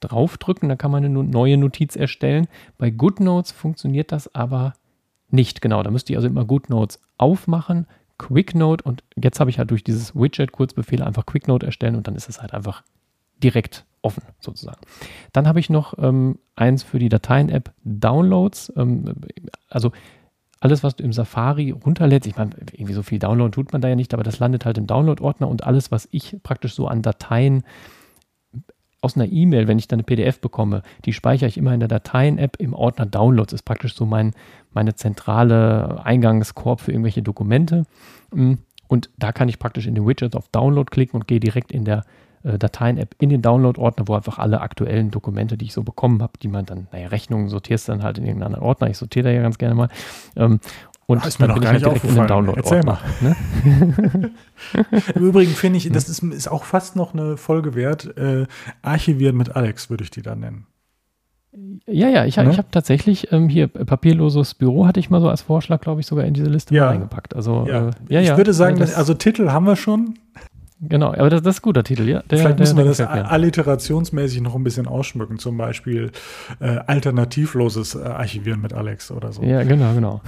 draufdrücken, dann kann man eine neue Notiz erstellen. Bei GoodNotes funktioniert das aber nicht. Genau, da müsste ich also immer GoodNotes aufmachen, QuickNote und jetzt habe ich halt durch dieses Widget-Kurzbefehl einfach QuickNote erstellen und dann ist es halt einfach direkt offen sozusagen. Dann habe ich noch ähm, eins für die Dateien-App Downloads. Ähm, also alles, was du im Safari runterlädst, ich meine, irgendwie so viel Download tut man da ja nicht, aber das landet halt im Download-Ordner und alles, was ich praktisch so an Dateien aus einer E-Mail, wenn ich dann eine PDF bekomme, die speichere ich immer in der Dateien-App im Ordner Downloads. Ist praktisch so mein, meine zentrale Eingangskorb für irgendwelche Dokumente. Mm, Und da kann ich praktisch in den Widgets auf Download klicken und gehe direkt in der äh, Dateien-App in den Download-Ordner, wo einfach alle aktuellen Dokumente, die ich so bekommen habe, die man dann, naja, Rechnungen sortierst dann halt in irgendeinen anderen Ordner. Ich sortiere da ja ganz gerne mal. Ähm, und ist mir noch gar ich halt nicht den aufgefallen. Erzähl Download-Ordner. Ne? Im Übrigen finde ich, das ist, ist auch fast noch eine Folge wert. Äh, Archivieren mit Alex würde ich die dann nennen. Ja, ja, ich, Ne? ich habe tatsächlich ähm, hier papierloses Büro hatte ich mal so als Vorschlag, glaube ich, sogar in diese Liste Ja. mal reingepackt. Also Ja. Äh, ja, ich ja. würde sagen, das, dass, also Titel haben wir schon. Genau, aber das, das ist ein guter Titel, ja. Der, Vielleicht der, müssen wir der das gefällt mir. alliterationsmäßig noch ein bisschen ausschmücken. Zum Beispiel äh, alternativloses äh, Archivieren mit Alex oder so. Ja, genau, genau.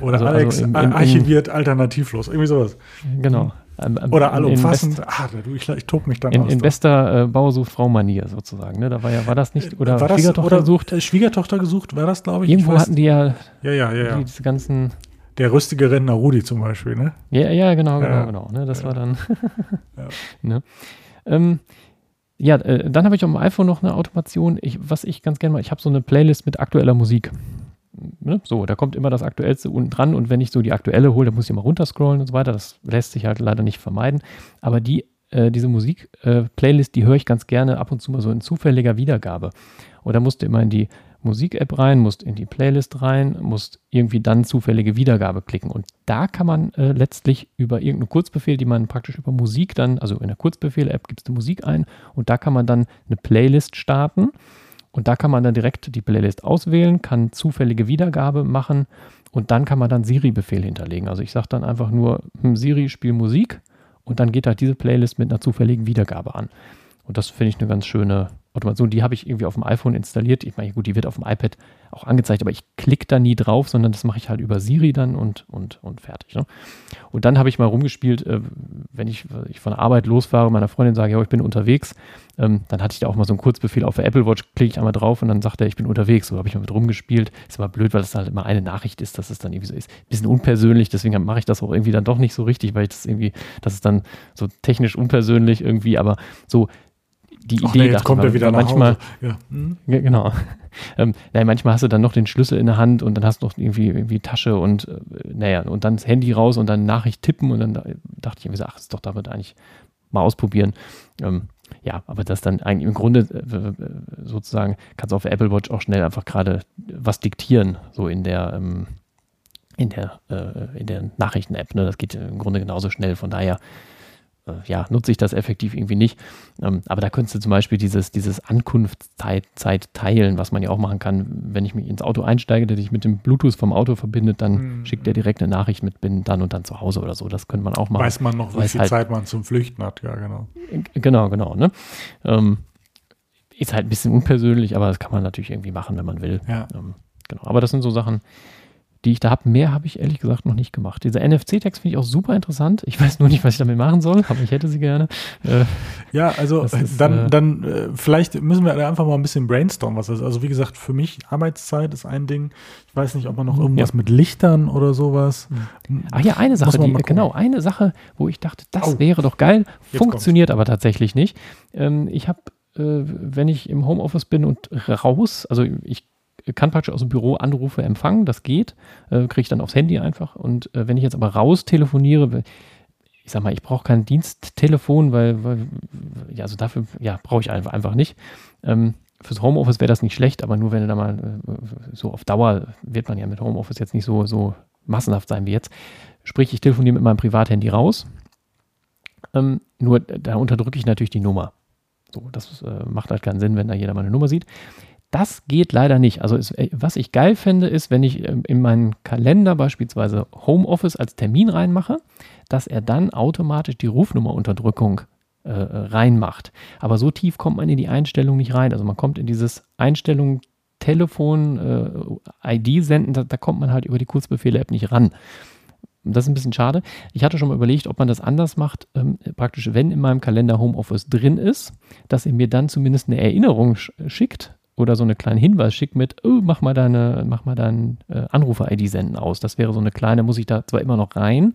Oder Also- also Alex in- in- ar- archiviert alternativlos. Irgendwie sowas. genau. Oder allumfassend. In, ah, du, ich, ich tob mich dann Best, in, aus. in bester äh, Bauersucht-Frau-Manier sozusagen. Ne? Da war ja, war das nicht, oder war das, Schwiegertochter oder gesucht? äh, Schwiegertochter gesucht, war das, glaube ich. Irgendwo ich hatten die ja, ja, ja, ja, ja. Die, diese ganzen, Der rüstige Rentner Rudi zum Beispiel, ne? ja, ja, genau, genau, Ja. genau. Ne? Das Ja. war dann, Ja. ne? Ähm, ja, äh, dann habe ich auf dem iPhone noch eine Automation, ich, was ich ganz gerne mal, ich habe so eine Playlist mit aktueller Musik. Ne? So, da kommt immer das Aktuellste unten dran und wenn ich so die aktuelle hole, dann muss ich immer runterscrollen und so weiter. Das lässt sich halt leider nicht vermeiden. Aber die, äh, diese Musik-Playlist, die höre ich ganz gerne ab und zu mal so in zufälliger Wiedergabe. Oder musst du immer in die Musik-App rein, musst in die Playlist rein, musst irgendwie dann zufällige Wiedergabe klicken. Und da kann man äh, letztlich über irgendeinen Kurzbefehl, die man praktisch über Musik dann, also in der Kurzbefehl-App gibst du Musik ein und da kann man dann eine Playlist starten. Und da kann man dann direkt die Playlist auswählen, kann zufällige Wiedergabe machen und dann kann man dann Siri-Befehl hinterlegen. Also ich sage dann einfach nur, hm, Siri, spiel Musik und dann geht halt diese Playlist mit einer zufälligen Wiedergabe an. Und das finde ich eine ganz schöne Automation, die habe ich irgendwie auf dem iPhone installiert. Ich meine, gut, die wird auf dem iPad auch angezeigt, aber ich klicke da nie drauf, sondern das mache ich halt über Siri dann und, und, und fertig. Ne? Und dann habe ich mal rumgespielt, äh, wenn ich, ich von der Arbeit losfahre, meiner Freundin sage, ja, ich bin unterwegs, ähm, dann hatte ich da auch mal so einen Kurzbefehl auf der Apple Watch, klicke ich einmal drauf und dann sagt er, ich bin unterwegs. So habe ich mal mit rumgespielt. Ist immer blöd, weil das halt immer eine Nachricht ist, dass es dann irgendwie so ist. Bisschen unpersönlich, deswegen mache ich das auch irgendwie dann doch nicht so richtig, weil ich das irgendwie, das ist dann so technisch unpersönlich irgendwie, aber so die Idee, nee, jetzt kommt er wieder manchmal, ja. hm? Genau. ähm, naja, manchmal hast du dann noch den Schlüssel in der Hand und dann hast du noch irgendwie, irgendwie Tasche und äh, naja, und dann das Handy raus und dann Nachricht tippen und dann dachte ich mir, ach, ist doch damit eigentlich mal ausprobieren. Ähm, ja, aber das dann eigentlich im Grunde äh, sozusagen kannst du auf der Apple Watch auch schnell einfach gerade was diktieren, so in der ähm, in der äh, in der Nachrichten-App. Ne? Das geht im Grunde genauso schnell. Von daher ja, nutze ich das effektiv irgendwie nicht. Ähm, aber da könntest du zum Beispiel dieses, dieses Ankunftszeit teilen, was man ja auch machen kann, wenn ich mich ins Auto einsteige, der sich mit dem Bluetooth vom Auto verbindet, dann mhm. schickt der direkt eine Nachricht mit, bin dann und dann zu Hause oder so. Das könnte man auch machen. Weiß man noch, wie viel halt, Zeit man zum Flüchten hat, ja, genau. Genau, genau. Ne? Ähm, ist halt ein bisschen unpersönlich, aber das kann man natürlich irgendwie machen, wenn man will. Ja. Ähm, genau. Aber das sind so Sachen, die ich da habe. Mehr habe ich ehrlich gesagt noch nicht gemacht. Dieser NFC-Text finde ich auch super interessant. Ich weiß nur nicht, was ich damit machen soll, aber ich hätte sie gerne. Äh, ja, also ist, dann, äh, dann äh, vielleicht müssen wir einfach mal ein bisschen brainstormen, was das ist. Also wie gesagt, für mich Arbeitszeit ist ein Ding. Ich weiß nicht, ob man noch irgendwas ja. mit Lichtern oder sowas. Ach ja, eine Sache, die, genau, eine Sache, wo ich dachte, das oh. wäre doch geil, funktioniert aber tatsächlich nicht. Ähm, ich habe äh, wenn ich im Homeoffice bin und raus, also ich kann praktisch aus dem Büro Anrufe empfangen, das geht, äh, kriege ich dann aufs Handy einfach. Und äh, wenn ich jetzt aber raus telefoniere, ich sag mal, ich brauche kein Diensttelefon, weil, weil, ja, also dafür, ja, brauche ich einfach, einfach nicht. Ähm, fürs Homeoffice wäre das nicht schlecht, aber nur wenn du da mal äh, so auf Dauer wird man ja mit Homeoffice jetzt nicht so, so massenhaft sein wie jetzt. Sprich, ich telefoniere mit meinem Privathandy raus. Ähm, nur da unterdrücke ich natürlich die Nummer. So, das äh, macht halt keinen Sinn, wenn da jeder meine Nummer sieht. Das geht leider nicht. Also es, äh, was ich geil fände, ist, wenn ich ähm, in meinen Kalender beispielsweise Homeoffice als Termin reinmache, dass er dann automatisch die Rufnummerunterdrückung äh, reinmacht. Aber so tief kommt man in die Einstellung nicht rein. Also man kommt in dieses Einstellung Telefon, äh, ID senden, da, da, kommt man halt über die Kurzbefehle-App nicht ran. Das ist ein bisschen schade. Ich hatte schon mal überlegt, ob man das anders macht, ähm, praktisch, wenn in meinem Kalender Homeoffice drin ist, dass er mir dann zumindest eine Erinnerung schickt, oder so eine kleine Hinweis schickt mit, oh, mach mal deine, mach mal deinen äh, Anrufer-ID senden aus. Das wäre so eine kleine, muss ich da zwar immer noch rein,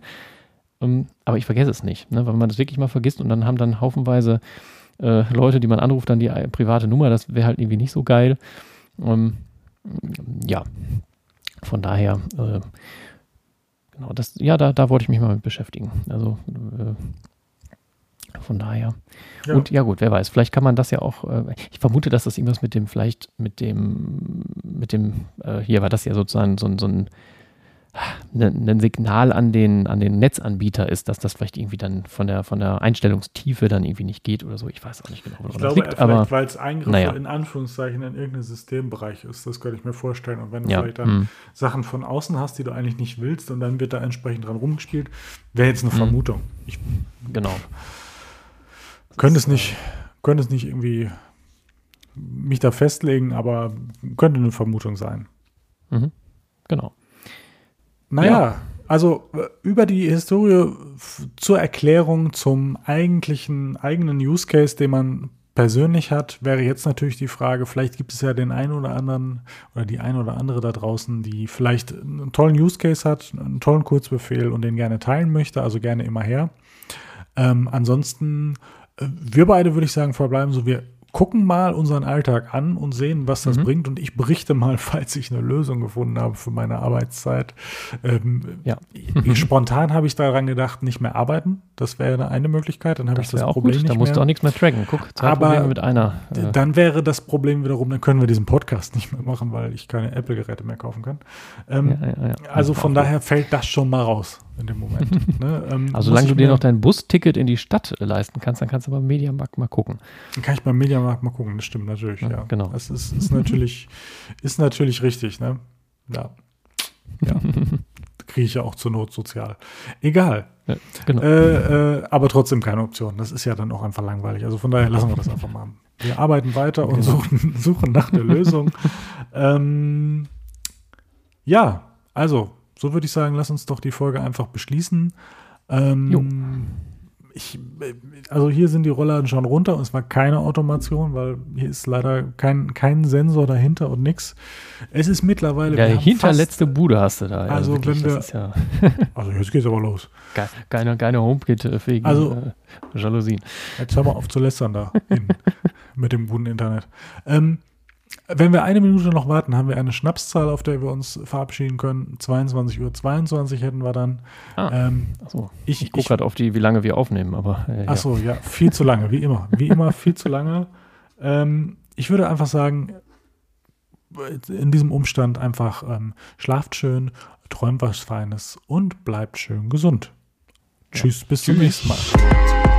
ähm, aber ich vergesse es nicht, ne? weil man das wirklich mal vergisst und dann haben dann haufenweise äh, Leute, die man anruft, dann die äh, private Nummer, das wäre halt irgendwie nicht so geil. Ähm, ja, von daher, äh, genau, das, ja, da, da wollte ich mich mal mit beschäftigen. Also, äh, von daher. Ja. Und ja gut, wer weiß, vielleicht kann man das ja auch, äh, ich vermute, dass das irgendwas mit dem, vielleicht mit dem, mit dem, äh, hier war das ja sozusagen so, so ein, ein ne, Signal an den, an den Netzanbieter ist, dass das vielleicht irgendwie dann von der, von der Einstellungstiefe dann irgendwie nicht geht oder so. Ich weiß auch nicht genau, woran ich glaube, liegt. Aber weil es Eingriffe naja. in Anführungszeichen in irgendeinen Systembereich ist, das könnte ich mir vorstellen. Und wenn du ja. vielleicht dann hm. Sachen von außen hast, die du eigentlich nicht willst und dann wird da entsprechend dran rumgespielt, wäre jetzt eine hm. Vermutung. Ich, genau. Könnte es nicht, könnte es nicht irgendwie mich da festlegen, aber könnte eine Vermutung sein. Mhm. Genau. Naja, ja. also äh, über die Historie zur Erklärung zum eigentlichen eigenen Use Case, den man persönlich hat, wäre jetzt natürlich die Frage, vielleicht gibt es ja den einen oder anderen oder die ein oder andere da draußen, die vielleicht einen tollen Use Case hat, einen tollen Kurzbefehl und den gerne teilen möchte, also gerne immer her. Ähm, ansonsten wir beide, würde ich sagen, verbleiben so, wir gucken mal unseren Alltag an und sehen, was das mhm. bringt. Und ich berichte mal, falls ich eine Lösung gefunden habe für meine Arbeitszeit. Ähm, ja. spontan habe ich daran gedacht, nicht mehr arbeiten. Das wäre eine Möglichkeit. Dann habe ich das Problem gut. nicht Da musst mehr. du auch nichts mehr tracken. Guck, zwei Aber Probleme mit einer. Äh. Dann wäre das Problem wiederum, dann können wir diesen Podcast nicht mehr machen, weil ich keine Apple-Geräte mehr kaufen kann. Ähm, ja, ja, also von daher fällt das schon mal raus in dem Moment. ne? ähm, also solange du dir noch dein Busticket in die Stadt leisten kannst, dann kannst du beim Mediamarkt mal gucken. Dann kann ich beim Mediamarkt mal gucken, das stimmt natürlich, ja. ja. Genau. Das ist, ist, natürlich, ist natürlich richtig, ne? Ja. Ja. kriege ich ja auch zur Not sozial. Egal. Ja, genau. Äh, äh, aber trotzdem keine Option. Das ist ja dann auch einfach langweilig. Also von daher lassen wir das einfach mal. Wir arbeiten weiter und Genau. suchen, suchen nach der Lösung. ähm, ja, also, so würde ich sagen, lass uns doch die Folge einfach beschließen. Ähm, ich, also hier sind die Rollladen schon runter und es war keine Automation, weil hier ist leider kein, kein Sensor dahinter und nix. Es ist mittlerweile. Ja, hinterletzte Bude hast du da. ja, Also, wirklich, wenn wir- ja Fast, also jetzt geht's aber los. keine, keine HomeKit-fähigen Also- äh, Jalousien. Jetzt hör mal auf zu lästern da in, mit dem guten Internet. Ähm, wenn wir eine Minute noch warten, haben wir eine Schnapszahl, auf der wir uns verabschieden können. 22 Uhr 22 hätten wir dann. Ah, Ähm, achso. ich Ich gucke gerade auf die, wie lange wir aufnehmen, aber äh, ja. Achso, ja, viel zu lange, wie immer. Wie immer, viel zu lange. Ähm, ich würde einfach sagen, in diesem Umstand einfach ähm, schlaft schön, träumt was Feines und bleibt schön gesund. Tschüss, bis zum nächsten Mal.